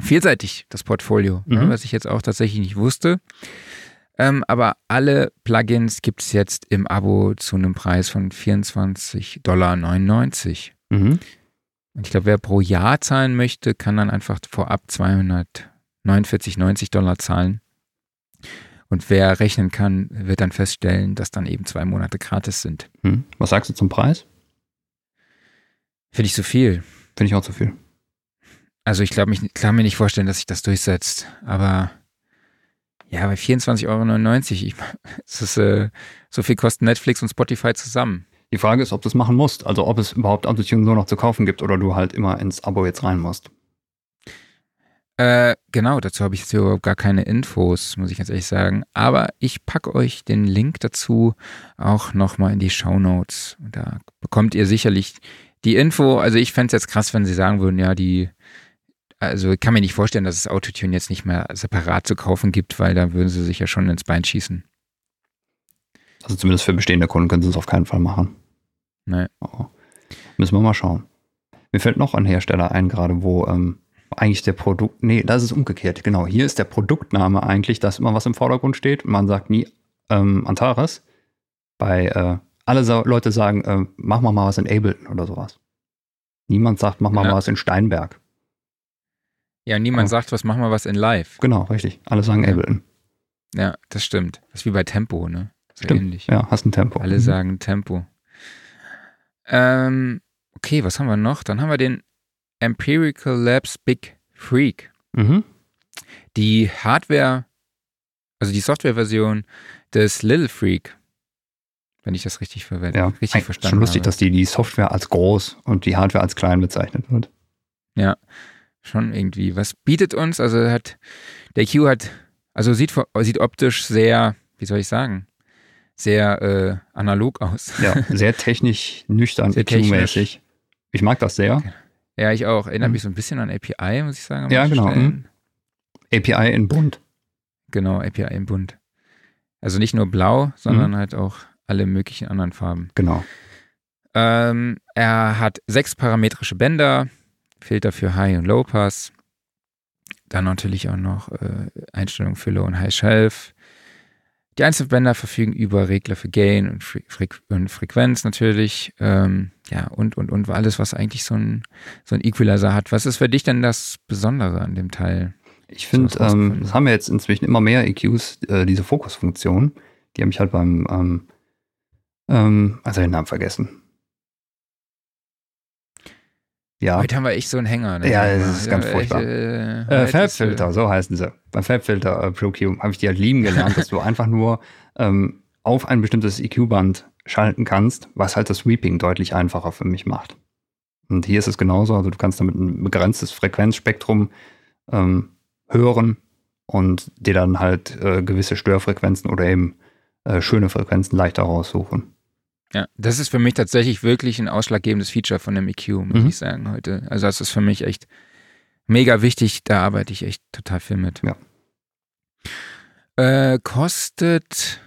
vielseitig, das Portfolio, ne? mhm. ne? was ich jetzt auch tatsächlich nicht wusste. Ähm, aber alle Plugins gibt es jetzt im Abo zu einem Preis von 24,99 Dollar. Mhm. Und ich glaube, wer pro Jahr zahlen möchte, kann dann einfach vorab 249,90 Dollar zahlen. Und wer rechnen kann, wird dann feststellen, dass dann eben zwei Monate gratis sind. Mhm. Was sagst du zum Preis? Finde ich zu viel. Finde ich auch zu viel. Also ich glaube, ich kann mir nicht vorstellen, dass sich das durchsetzt. Aber ja, bei 24,99 Euro, ich, das ist, äh, so viel kosten Netflix und Spotify zusammen. Die Frage ist, ob du es machen musst. Also ob es überhaupt Autotune nur noch zu kaufen gibt oder du halt immer ins Abo jetzt rein musst. Äh, genau, dazu habe ich jetzt überhaupt gar keine Infos, muss ich ganz ehrlich sagen. Aber ich packe euch den Link dazu auch nochmal in die Show Notes. Da bekommt ihr sicherlich die Info. Also ich fände es jetzt krass, wenn sie sagen würden, ja, die also ich kann mir nicht vorstellen, dass es Autotune jetzt nicht mehr separat zu kaufen gibt, weil da würden sie sich ja schon ins Bein schießen. Also zumindest für bestehende Kunden können sie es auf keinen Fall machen. Nee. Oh. Müssen wir mal schauen. Mir fällt noch ein Hersteller ein, gerade wo ähm, eigentlich der Produkt, nee, das ist umgekehrt, genau. Hier ist der Produktname eigentlich, dass immer was im Vordergrund steht. Man sagt nie ähm, Antares. Bei äh, alle Sa Leute sagen, äh, mach mal mal was in Ableton oder sowas. Niemand sagt, mach mal Ja. was in Steinberg. Ja, niemand Oh. sagt, was machen wir was in live. Genau, richtig. Alle sagen Ja. Ableton. Ja, das stimmt. Das ist wie bei Tempo, ne? So Stimmt. ähnlich. Ja, hast ein Tempo. Alle Mhm. sagen Tempo. Ähm, okay, was haben wir noch? Dann haben wir den Empirical Labs Big Freak. Mhm. Die Hardware, also die Softwareversion des Little Freak. Wenn ich das richtig verwende. Ja, richtig verstanden Schon lustig, habe. dass die, die Software als groß und die Hardware als klein bezeichnet wird. schon irgendwie. Was bietet uns? Also hat der Q hat, also sieht, sieht optisch sehr, wie soll ich sagen, sehr äh, analog aus. Ja, sehr technisch, nüchtern, Sehr EQ-mäßig. Ich mag das sehr. Ja, ich auch. Erinnert Mhm. mich so ein bisschen an API, muss ich sagen. Ja, genau, Stellen. API in bunt. Genau, API im Bund. Also nicht nur blau, sondern Mhm. halt auch alle möglichen anderen Farben. Genau. Ähm, er hat sechs parametrische Bänder, Filter für High- und Low-Pass. Dann natürlich auch noch äh, Einstellungen für Low- und High-Shelf. Die Einzelbänder verfügen über Regler für Gain und, Fre Freq und Frequenz natürlich. Ähm, ja, und, und, und alles, was eigentlich so ein, so ein Equalizer hat. Was ist für dich denn das Besondere an dem Teil? Ich finde, ähm, das haben wir jetzt inzwischen immer mehr EQs, äh, diese Fokusfunktion. Die habe ich halt beim, ähm, ähm, also den Namen vergessen. Ja, Heute haben wir echt so einen Hänger. Ne? Ja, das ist ganz echt, furchtbar. Äh, äh, Fabfilter, so heißen sie. Beim Fabfilter äh, Pro Q habe ich die halt lieben gelernt, dass du einfach nur ähm, auf ein bestimmtes EQ-Band schalten kannst, was halt das Sweeping deutlich einfacher für mich macht. Und hier ist es genauso, also du kannst damit ein begrenztes Frequenzspektrum ähm, hören und dir dann halt äh, gewisse Störfrequenzen oder eben äh, schöne Frequenzen leichter raussuchen. Ja, das ist für mich tatsächlich wirklich ein ausschlaggebendes Feature von dem EQ, muss Mhm. ich sagen, heute. Also das ist für mich echt mega wichtig. Da arbeite ich echt total viel mit. Ja. Äh, kostet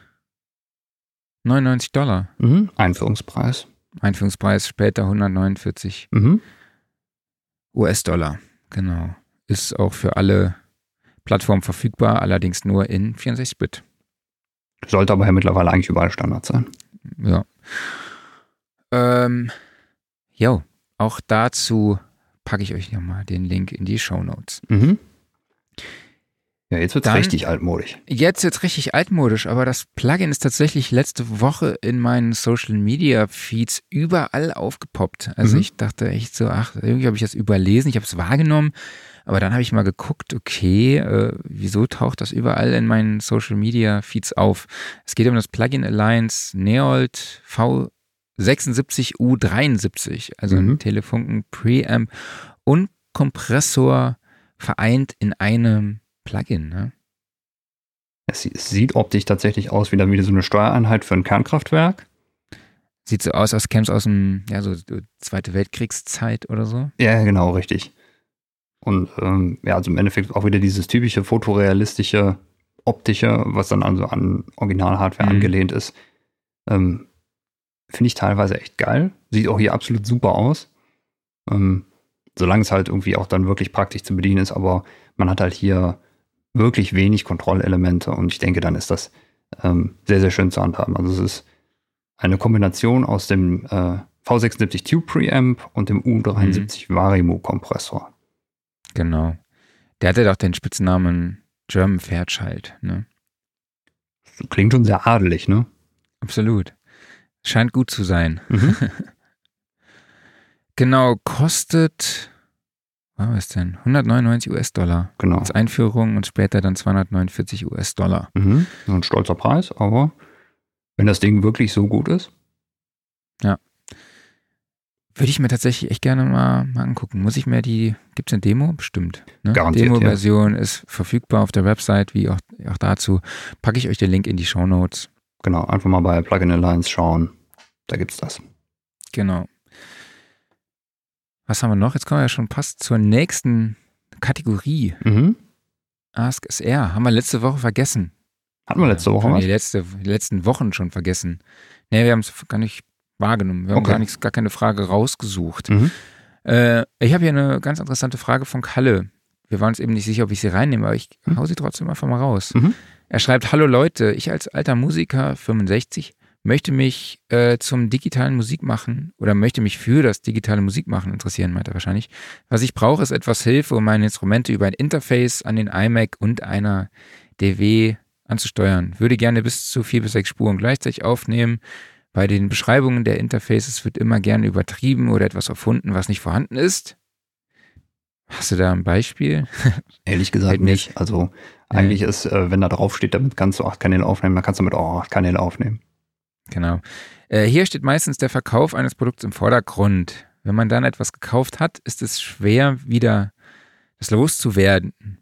99 Dollar. Mhm. Einführungspreis. Einführungspreis später 149 Mhm. US-Dollar. Genau. Ist auch für alle Plattformen verfügbar, allerdings nur in 64-Bit. Sollte aber ja mittlerweile eigentlich überall Standard sein. Ja. Ähm, jo, auch dazu packe ich euch nochmal den Link in die Show Notes. Mhm. Ja, jetzt wird es Dann- richtig altmodisch. Jetzt jetzt richtig altmodisch, aber das Plugin ist tatsächlich letzte Woche in meinen Social Media Feeds überall aufgepoppt. Also Mhm. ich dachte echt so, ach, irgendwie habe ich das überlesen, ich habe es wahrgenommen, aber dann habe ich mal geguckt, okay, äh, wieso taucht das überall in meinen Social Media Feeds auf? Es geht um das Plugin Alliance Neolt V76U73, also Mhm. ein Telefunken Preamp und Kompressor vereint in einem Plugin. Ne? Es, sie- es sieht optisch tatsächlich aus wie dann wieder so eine Steuereinheit für ein Kernkraftwerk. Sieht so aus, als käme es aus dem, ja, so Zweite Weltkriegszeit oder so. Ja, genau, richtig. Und ähm, ja, also im Endeffekt auch wieder dieses typische fotorealistische, optische, was dann also an Original-Hardware Mhm. angelehnt ist. Ähm, Finde ich teilweise echt geil. Sieht auch hier absolut super aus. Ähm, solange es halt irgendwie auch dann wirklich praktisch zu bedienen ist, aber man hat halt hier wirklich wenig Kontrollelemente und ich denke, dann ist das ähm, sehr, sehr schön zu handhaben. Also es ist eine Kombination aus dem äh, V76 Tube Preamp und dem U73 Varimo Kompressor. Genau. Der hatte doch den Spitznamen German Fairchild, ne? Klingt schon sehr adelig, ne? Absolut. Scheint gut zu sein. Mhm. Genau, kostet, was war es denn? 199 US-Dollar Genau. als Einführung und später dann 249 US-Dollar. Mhm. Ein stolzer Preis, aber wenn das Ding wirklich so gut ist, Würde ich mir tatsächlich echt gerne mal, mal angucken. Muss ich mir die, gibt es eine Demo? Bestimmt. Ne? Demo-Version ist verfügbar auf der Website, wie auch, auch dazu. Packe ich euch den Link in die Show Notes. genau, einfach mal bei Plugin Alliance schauen. Da gibt's das. Genau. Was haben wir noch? Jetzt kommen wir ja schon fast zur nächsten Kategorie. Mhm. Ask SR. Haben wir letzte Woche vergessen. Hatten wir letzte Woche Schon was? Die, letzte, die letzten Wochen schon vergessen. Nee, wir haben es gar nicht wahrgenommen. Wir haben Okay. gar, nichts, gar keine Frage rausgesucht. Mhm. Äh, ich habe hier eine ganz interessante Frage von Kalle. Wir waren uns eben nicht sicher, ob ich sie reinnehme, aber ich Hm. hau sie trotzdem einfach mal raus. Mhm. Er schreibt, hallo Leute, ich als alter Musiker, 65, möchte mich äh, zum digitalen Musikmachen oder möchte mich für das digitale Musikmachen interessieren, meint er wahrscheinlich. Was ich brauche, ist etwas Hilfe, um meine Instrumente über ein Interface an den iMac und einer DW anzusteuern. Würde gerne bis zu vier bis sechs Spuren gleichzeitig aufnehmen. Bei den Beschreibungen der Interfaces wird immer gerne übertrieben oder etwas erfunden, was nicht vorhanden ist. Hast du da ein Beispiel? Ehrlich gesagt nicht. Also eigentlich ist, äh, wenn da drauf steht, damit kannst du acht Kanäle aufnehmen, dann kannst du mit auch acht Kanäle aufnehmen. Genau. Äh, hier steht meistens der Verkauf eines Produkts im Vordergrund. Wenn man dann etwas gekauft hat, ist es schwer, wieder das loszuwerden.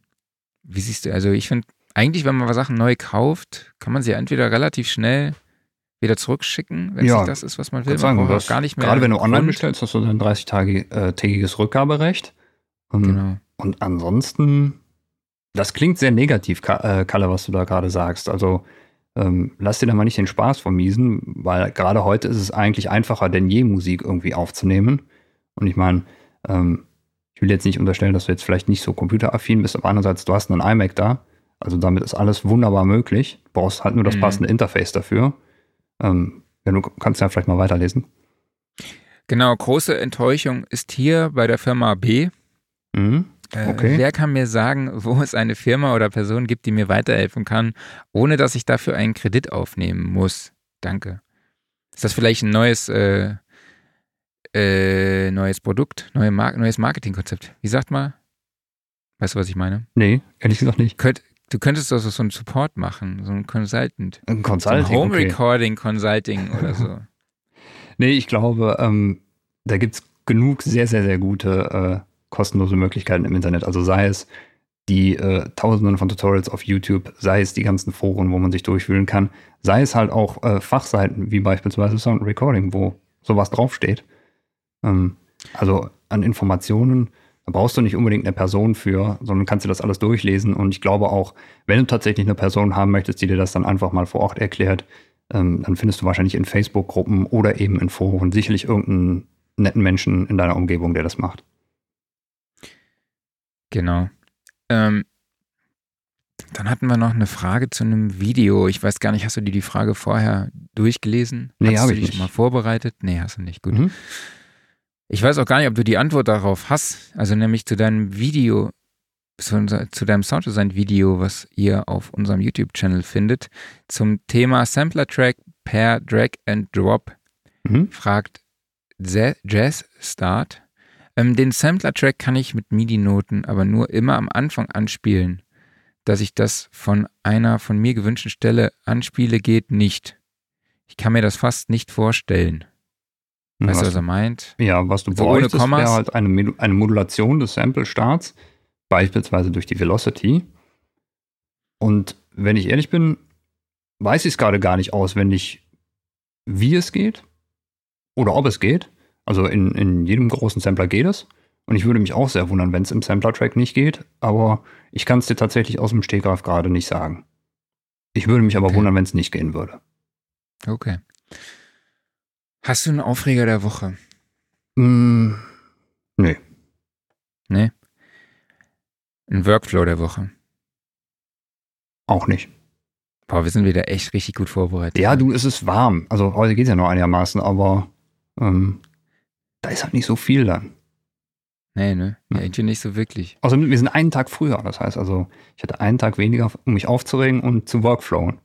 Wie siehst du? Also ich finde, eigentlich, wenn man Sachen neu kauft, kann man sie entweder relativ schnell wieder zurückschicken, wenn Ja, es das ist, was man will. Man sagen, auch hast, gar nicht mehr. gerade wenn du online Grund. bestellst, hast du dann 30-tägiges Rückgaberecht. Ähm, Genau. Und ansonsten, das klingt sehr negativ, äh, Kalle, was du da gerade sagst. Also ähm, lass dir da mal nicht den Spaß vermiesen, weil gerade heute ist es eigentlich einfacher denn je, Musik irgendwie aufzunehmen. Und ich meine, ähm, ich will jetzt nicht unterstellen, dass du jetzt vielleicht nicht so computeraffin bist, aber andererseits, du hast einen iMac da. Also damit ist alles wunderbar möglich. Du brauchst halt nur das Mhm. passende Interface dafür. Ähm, ja, du kannst ja vielleicht mal weiterlesen. Genau, große Enttäuschung ist hier bei der Firma B. Mhm. Äh, Okay. Wer kann mir sagen, wo es eine Firma oder Person gibt, die mir weiterhelfen kann, ohne dass ich dafür einen Kredit aufnehmen muss? Danke. Ist das vielleicht ein neues, äh, äh, neues Produkt, neue Mar neues Marketingkonzept? Wie sagt man? Weißt du, was ich meine? Nee, ehrlich gesagt nicht. Könnt, du könntest doch so einen Support machen, so einen Consultant. Ein So ein Consulting. Home okay. Recording Consulting oder so. Nee, ich glaube, ähm, da gibt es genug sehr, sehr, sehr gute äh, kostenlose Möglichkeiten im Internet. Also sei es die äh, Tausenden von Tutorials auf YouTube, sei es die ganzen Foren, wo man sich durchwühlen kann, sei es halt auch äh, Fachseiten wie beispielsweise Sound Recording, wo sowas draufsteht. Ähm, also an Informationen, da brauchst du nicht unbedingt eine Person für, sondern kannst dir das alles durchlesen. Und ich glaube auch, wenn du tatsächlich eine Person haben möchtest, die dir das dann einfach mal vor Ort erklärt, ähm, dann findest du wahrscheinlich in Facebook-Gruppen oder eben in Foren sicherlich irgendeinen netten Menschen in deiner Umgebung, der das macht. Genau. Ähm, dann hatten wir noch eine Frage zu einem Video. Ich weiß gar nicht, hast du dir die Frage vorher durchgelesen? Nee, Hast hab du ich dich nicht. mal vorbereitet? Nee, hast du nicht. Gut. Mhm. Ich weiß auch gar nicht, ob du die Antwort darauf hast. Also nämlich zu deinem Video, zu, zu deinem Sounddesign-Video, was ihr auf unserem YouTube-Channel findet, zum Thema Sampler-Track per Drag and Drop Mhm. fragt Jazz Start. Ähm, den Sampler-Track kann ich mit MIDI-Noten aber nur immer am Anfang anspielen. Dass ich das von einer von mir gewünschten Stelle anspiele, geht nicht. Ich kann mir das fast nicht vorstellen. Weißt du, was, was er meint? ja, was du So ohne bräuchtest, wäre halt eine, eine Modulation des Sample-Starts, beispielsweise durch die Velocity. Und wenn ich ehrlich bin, weiß ich es gerade gar nicht auswendig, wie es geht oder ob es geht. Also in, in jedem großen Sampler geht es. Und ich würde mich auch sehr wundern, wenn es im Sampler-Track nicht geht. Aber ich kann es dir tatsächlich aus dem Stegreif gerade nicht sagen. Ich würde mich aber Okay. wundern, wenn es nicht gehen würde. Okay. Hast du einen Aufreger der Woche? Mm, nee. Nee? Ein Workflow der Woche? Auch nicht. Boah, wir sind wieder echt richtig gut vorbereitet. Ja, du, es ist warm. Also heute geht es ja noch einigermaßen, aber ähm, da ist halt nicht so viel dann. Nee, ne? Ja, irgendwie nicht so wirklich. Außerdem, wir sind einen Tag früher. Das heißt also, ich hatte einen Tag weniger, um mich aufzuregen und zu workflowen.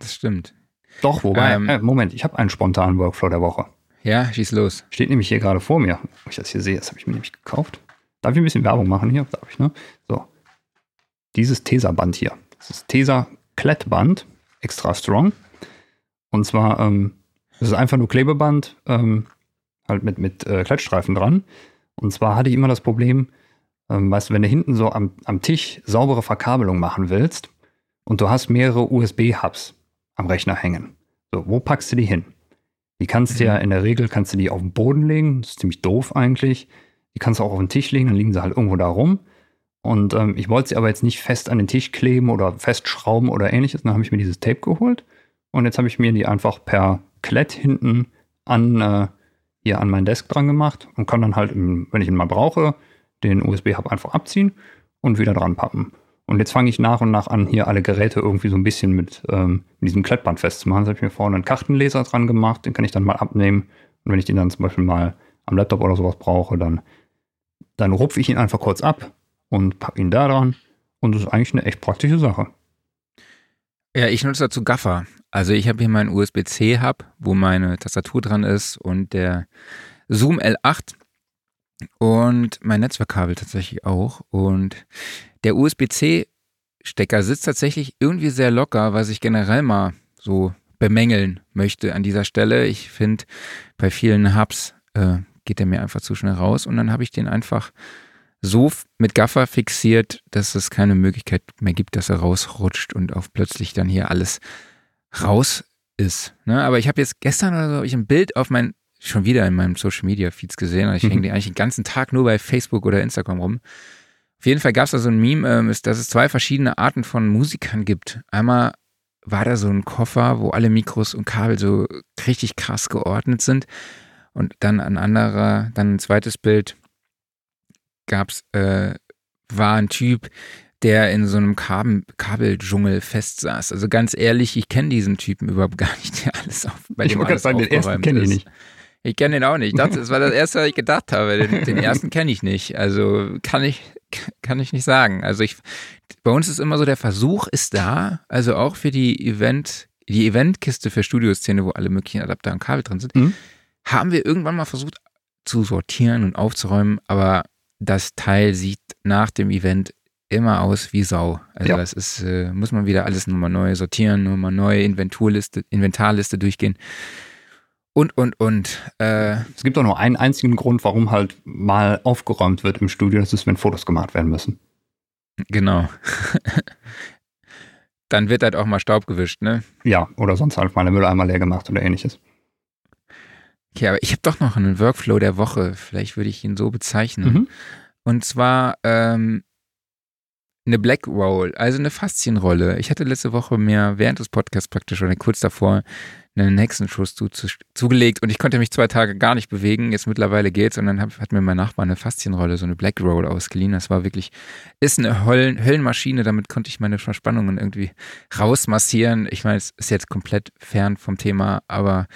Das stimmt. Doch, wobei, Ähm. äh, Moment, ich habe einen spontanen Workflow der Woche. Ja, schieß los. Steht nämlich hier gerade vor mir. Wo ich das hier sehe, das habe ich mir nämlich gekauft. Darf ich ein bisschen Werbung machen hier? Darf ich, ne? So. Dieses Tesa-Band hier. Das ist Tesa Klettband, extra strong. Und zwar, ähm, das ist einfach nur Klebeband, ähm, halt mit, mit äh, Klettstreifen dran. Und zwar hatte ich immer das Problem, ähm, weißt du, wenn du hinten so am, am Tisch saubere Verkabelung machen willst und du hast mehrere USB-Hubs am Rechner hängen. So, wo packst du die hin? Die kannst du ja in der Regel kannst du die auf den Boden legen, das ist ziemlich doof eigentlich. Die kannst du auch auf den Tisch legen, dann liegen sie halt irgendwo da rum. Und ähm, ich wollte sie aber jetzt nicht fest an den Tisch kleben oder festschrauben oder ähnliches. Dann habe ich mir dieses Tape geholt und jetzt habe ich mir die einfach per Klett hinten an äh, hier an mein Desk dran gemacht und kann dann halt, im, wenn ich ihn mal brauche, den USB-Hub einfach abziehen und wieder dran pappen. Und jetzt fange ich nach und nach an, hier alle Geräte irgendwie so ein bisschen mit, ähm, diesem Klettband festzumachen. Da habe ich mir vorne einen Kartenleser dran gemacht, den kann ich dann mal abnehmen. Und wenn ich den dann zum Beispiel mal am Laptop oder sowas brauche, dann, dann rupfe ich ihn einfach kurz ab und packe ihn da dran. Und das ist eigentlich eine echt praktische Sache. Ja, ich nutze dazu Gaffer. Also ich habe hier meinen USB-C-Hub, wo meine Tastatur dran ist und der Zoom L8 und mein Netzwerkkabel tatsächlich auch. Und der USB-C-Stecker sitzt tatsächlich irgendwie sehr locker, was ich generell mal so bemängeln möchte an dieser Stelle. Ich finde, bei vielen Hubs äh, geht der mir einfach zu schnell raus und dann habe ich den einfach so mit Gaffer fixiert, dass es keine Möglichkeit mehr gibt, dass er rausrutscht und auf plötzlich dann hier alles raus ist. Ne? Aber ich habe jetzt gestern oder so ich ein Bild auf mein, schon wieder in meinem Social Media Feeds gesehen. Ich mhm. hänge eigentlich den ganzen Tag nur bei Facebook oder Instagram rum. Auf jeden Fall gab es da so ein Meme, ähm, ist, dass es zwei verschiedene Arten von Musikern gibt. Einmal war da so ein Koffer, wo alle Mikros und Kabel so richtig krass geordnet sind. Und dann ein anderer, dann ein zweites Bild gab's, äh, war ein Typ, der in so einem Kabel, Kabeldschungel festsaß. Also ganz ehrlich, ich kenne diesen Typen überhaupt gar nicht, der alles auf, bei ich dem alles sagen, den ersten kenne ich nicht. Ich kenne den auch nicht. Das, das war das erste, was ich gedacht habe. Den, den ersten kenne ich nicht. Also kann ich, kann ich nicht sagen. Also ich, bei uns ist immer so, der Versuch ist da, also auch für die Event, die Eventkiste für Studioszene, wo alle möglichen Adapter und Kabel drin sind, mhm. haben wir irgendwann mal versucht zu sortieren und aufzuräumen, aber das Teil sieht nach dem Event immer aus wie Sau. Also ja. das ist, äh, muss man wieder alles nochmal neu sortieren, nochmal neue Inventurliste, Inventarliste durchgehen. Und, und, und. Äh, es gibt auch nur einen einzigen Grund, warum halt mal aufgeräumt wird im Studio, das ist, wenn Fotos gemacht werden müssen. Genau. Dann wird halt auch mal Staub gewischt, ne? Ja, oder sonst halt mal der Mülleimer leer gemacht oder ähnliches. Okay, aber ich habe doch noch einen Workflow der Woche. Vielleicht würde ich ihn so bezeichnen. Mhm. Und zwar ähm, eine Black Roll, also eine Faszienrolle. Ich hatte letzte Woche mir während des Podcasts praktisch oder kurz davor einen Hexenschuss zu, zu, zugelegt und ich konnte mich zwei Tage gar nicht bewegen. Jetzt mittlerweile geht's und dann hab, hat mir mein Nachbar eine Faszienrolle, so eine Black Roll ausgeliehen. Das war wirklich, ist eine Höllen, Höllenmaschine. Damit konnte ich meine Verspannungen irgendwie rausmassieren. Ich meine, es ist jetzt komplett fern vom Thema, aber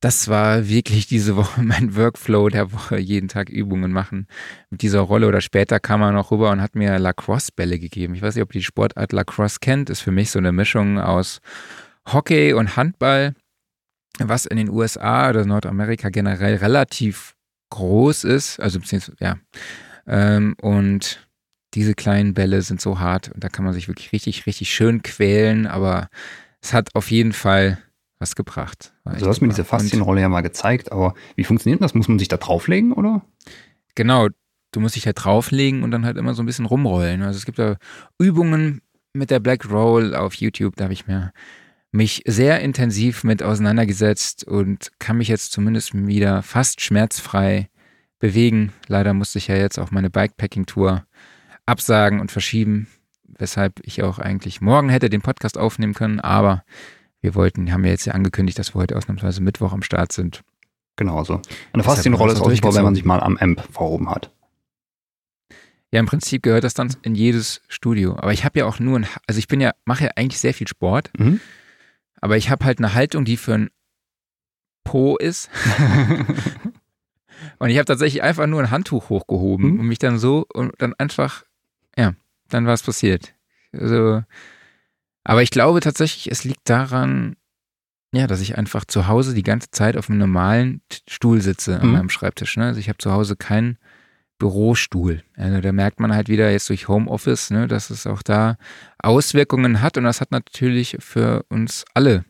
das war wirklich diese Woche mein Workflow der Woche, jeden Tag Übungen machen mit dieser Rolle. Oder später kam er noch rüber und hat mir Lacrosse-Bälle gegeben. Ich weiß nicht, ob ihr die Sportart Lacrosse kennt. Ist für mich so eine Mischung aus Hockey und Handball, was in den USA oder Nordamerika generell relativ groß ist. Also beziehungsweise, ja. Ähm, und diese kleinen Bälle sind so hart und da kann man sich wirklich richtig, richtig schön quälen, aber es hat auf jeden Fall was gebracht. Also du hast mir diese Faszienrolle ja mal gezeigt, aber wie funktioniert das? Muss man sich da drauflegen, oder? Genau, du musst dich halt drauflegen und dann halt immer so ein bisschen rumrollen. Also es gibt da Übungen mit der Black Roll auf YouTube, da habe ich mir mich sehr intensiv mit auseinandergesetzt und kann mich jetzt zumindest wieder fast schmerzfrei bewegen. Leider musste ich ja jetzt auch meine Bikepacking-Tour absagen und verschieben, weshalb ich auch eigentlich morgen hätte den Podcast aufnehmen können, aber wir wollten, haben ja jetzt ja angekündigt, dass wir heute ausnahmsweise Mittwoch am Start sind. Genau so. Eine Faszienrolle ist auch super, wenn man sich mal am Amp verhoben hat. Ja, im Prinzip gehört das dann in jedes Studio. Aber ich habe ja auch nur ein, also ich bin ja, mache ja eigentlich sehr viel Sport, mhm. Aber ich habe halt eine Haltung, die für ein Po ist. und ich habe tatsächlich einfach nur ein Handtuch hochgehoben mhm. und mich dann so und dann einfach, ja, dann war es passiert. Also aber ich glaube tatsächlich, es liegt daran, ja, dass ich einfach zu Hause die ganze Zeit auf einem normalen Stuhl sitze an mhm. meinem Schreibtisch. Ne? Also ich habe zu Hause keinen Bürostuhl. Also da merkt man halt wieder jetzt durch Homeoffice, ne, dass es auch da Auswirkungen hat und das hat natürlich für uns alle.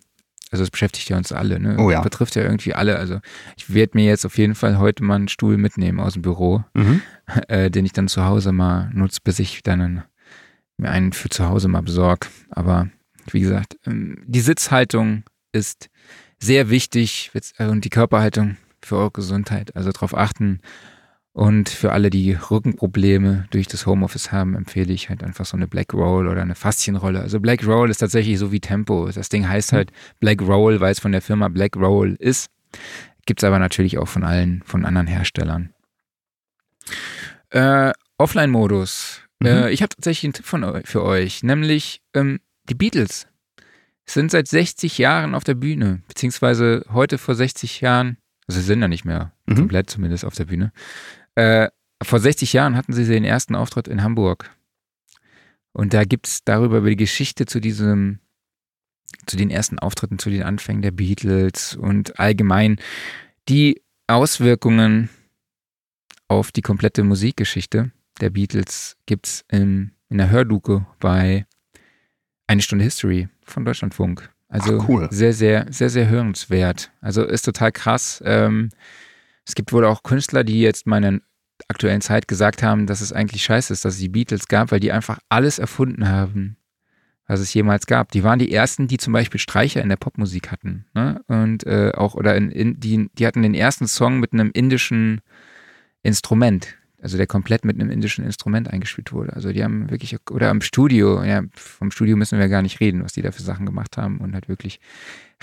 Also es beschäftigt ja uns alle, ne? Oh ja. Betrifft ja irgendwie alle. Also ich werde mir jetzt auf jeden Fall heute mal einen Stuhl mitnehmen aus dem Büro, mhm. äh, den ich dann zu Hause mal nutze, bis ich dann mir einen für zu Hause mal besorge. Aber wie gesagt, ähm, die Sitzhaltung ist sehr wichtig äh, und die Körperhaltung für eure Gesundheit. Also darauf achten. Und für alle, die Rückenprobleme durch das Homeoffice haben, empfehle ich halt einfach so eine Black Roll oder eine Faszienrolle. Also Black Roll ist tatsächlich so wie Tempo. Das Ding heißt halt Black Roll, weil es von der Firma Black Roll ist. Gibt es aber natürlich auch von allen, von anderen Herstellern. Äh, Offline-Modus. Mhm. Äh, ich habe tatsächlich einen Tipp von, für euch, nämlich ähm, die Beatles sind seit 60 Jahren auf der Bühne, beziehungsweise heute vor 60 Jahren, also sie sind ja nicht mehr mhm. komplett zumindest auf der Bühne. Äh, vor 60 Jahren hatten sie den ersten Auftritt in Hamburg. Und da gibt es darüber über die Geschichte zu diesem, zu den ersten Auftritten, zu den Anfängen der Beatles und allgemein die Auswirkungen auf die komplette Musikgeschichte der Beatles gibt es in, in der Hörluke bei Eine Stunde History von Deutschlandfunk. Also Ach, cool. sehr, sehr, sehr, sehr hörenswert. Also ist total krass. Ähm, es gibt wohl auch Künstler, die jetzt meiner aktuellen Zeit gesagt haben, dass es eigentlich scheiße ist, dass es die Beatles gab, weil die einfach alles erfunden haben, was es jemals gab. Die waren die ersten, die zum Beispiel Streicher in der Popmusik hatten. Ne? Und äh, auch, oder in, in, die, die hatten den ersten Song mit einem indischen Instrument also der komplett mit einem indischen Instrument eingespielt wurde. Also die haben wirklich, oder am Studio, ja, vom Studio müssen wir gar nicht reden, was die da für Sachen gemacht haben und halt wirklich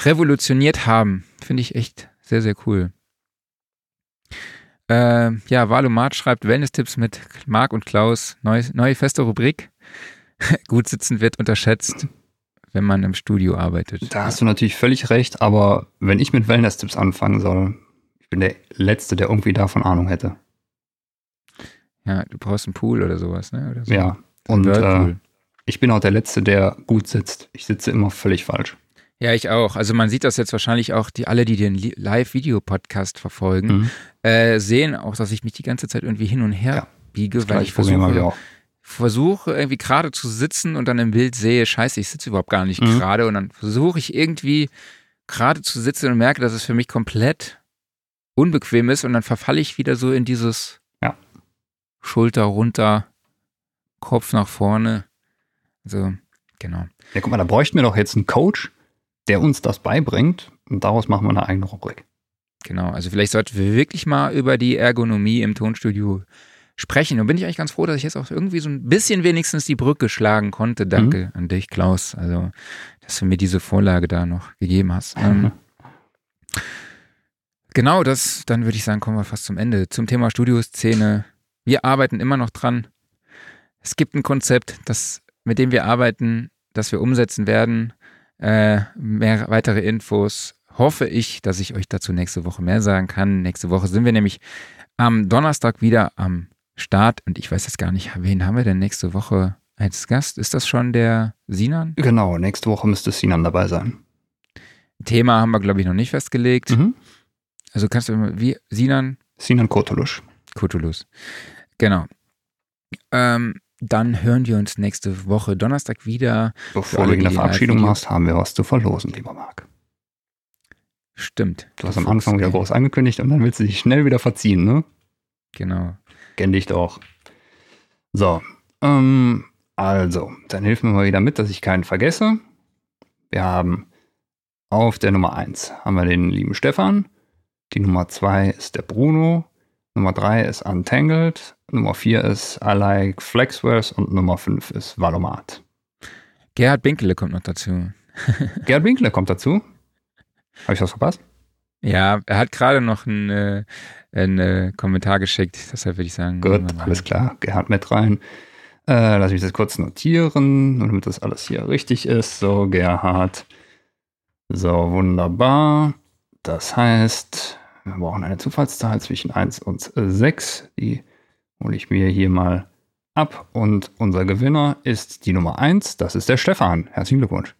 revolutioniert haben. Finde ich echt sehr, sehr cool. Äh, ja, Valomat schreibt Wellness-Tipps mit Marc und Klaus. Neue, neue feste Rubrik. Gut sitzen wird unterschätzt, wenn man im Studio arbeitet. Da hast du natürlich völlig recht, aber wenn ich mit Wellness-Tipps anfangen soll, ich bin der Letzte, der irgendwie davon Ahnung hätte. Ja, du brauchst einen Pool oder sowas, ne? Oder so. Ja, und äh, ich bin auch der Letzte, der gut sitzt. Ich sitze immer völlig falsch. Ja, ich auch. Also man sieht das jetzt wahrscheinlich auch, die alle, die den Live-Video-Podcast verfolgen, mhm. äh, sehen auch, dass ich mich die ganze Zeit irgendwie hin und her ja, biege, weil ich versuche, versuche irgendwie gerade zu sitzen und dann im Bild sehe, scheiße, ich sitze überhaupt gar nicht mhm. gerade und dann versuche ich irgendwie gerade zu sitzen und merke, dass es für mich komplett unbequem ist und dann verfalle ich wieder so in dieses Schulter runter, Kopf nach vorne. Also, genau. Ja, guck mal, da bräuchten wir doch jetzt einen Coach, der uns das beibringt und daraus machen wir eine eigene Rubrik. Genau, also vielleicht sollten wir wirklich mal über die Ergonomie im Tonstudio sprechen. Und bin ich eigentlich ganz froh, dass ich jetzt auch irgendwie so ein bisschen wenigstens die Brücke schlagen konnte. Danke mhm. an dich, Klaus. Also, dass du mir diese Vorlage da noch gegeben hast. Mhm. Ähm, genau, das, dann würde ich sagen, kommen wir fast zum Ende. Zum Thema Studioszene wir arbeiten immer noch dran. Es gibt ein Konzept, das, mit dem wir arbeiten, das wir umsetzen werden. Äh, mehr weitere Infos hoffe ich, dass ich euch dazu nächste Woche mehr sagen kann. Nächste Woche sind wir nämlich am Donnerstag wieder am Start und ich weiß jetzt gar nicht, wen haben wir denn nächste Woche als Gast? Ist das schon der Sinan? Genau, nächste Woche müsste Sinan dabei sein. Thema haben wir, glaube ich, noch nicht festgelegt. Mhm. Also kannst du, wie, Sinan? Sinan Kotulusch. Kotulus. Genau. Ähm, dann hören wir uns nächste Woche Donnerstag wieder. Bevor du eine Verabschiedung machst, haben wir was zu verlosen, lieber Marc. Stimmt. Du hast am Anfang wieder groß angekündigt und dann willst du dich schnell wieder verziehen, ne? Genau. Kenn dich doch. So, ähm, also, dann hilf mir mal wieder mit, dass ich keinen vergesse. Wir haben auf der Nummer 1 haben wir den lieben Stefan. Die Nummer 2 ist der Bruno. Nummer 3 ist Untangled, Nummer 4 ist I Like Flexverse und Nummer 5 ist Valomat. Gerhard Binkele kommt noch dazu. Gerhard Binkele kommt dazu? Habe ich was verpasst? Ja, er hat gerade noch einen, äh, einen äh, Kommentar geschickt, deshalb würde ich sagen. Gut, alles klar. Gerhard mit rein. Äh, lass mich das kurz notieren, damit das alles hier richtig ist. So, Gerhard. So, wunderbar. Das heißt, wir brauchen eine Zufallszahl zwischen 1 und 6. Die hole ich mir hier mal ab. Und unser Gewinner ist die Nummer 1. Das ist der Stefan. Herzlichen Glückwunsch.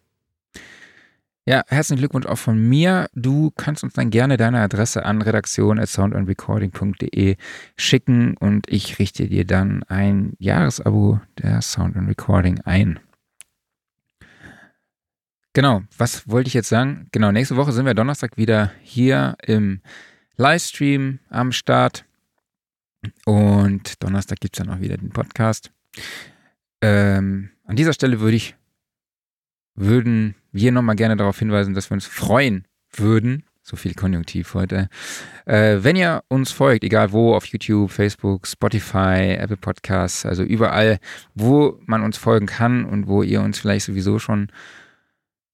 Ja, herzlichen Glückwunsch auch von mir. Du kannst uns dann gerne deine Adresse an redaktion.soundandrecording.de schicken und ich richte dir dann ein Jahresabo der Sound and Recording ein. Genau, was wollte ich jetzt sagen? Genau, nächste Woche sind wir Donnerstag wieder hier im Livestream am Start. Und Donnerstag gibt es dann auch wieder den Podcast. Ähm, an dieser Stelle würde ich, würden wir nochmal gerne darauf hinweisen, dass wir uns freuen würden, so viel Konjunktiv heute, äh, wenn ihr uns folgt, egal wo, auf YouTube, Facebook, Spotify, Apple Podcasts, also überall, wo man uns folgen kann und wo ihr uns vielleicht sowieso schon,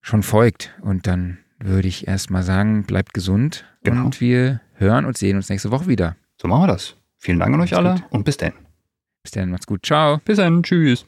schon folgt. Und dann würde ich erstmal sagen, bleibt gesund genau. und wir hören und sehen uns nächste Woche wieder. So machen wir das. Vielen Dank an euch alle und bis dann. Bis dann, macht's gut. Ciao. Bis dann, tschüss.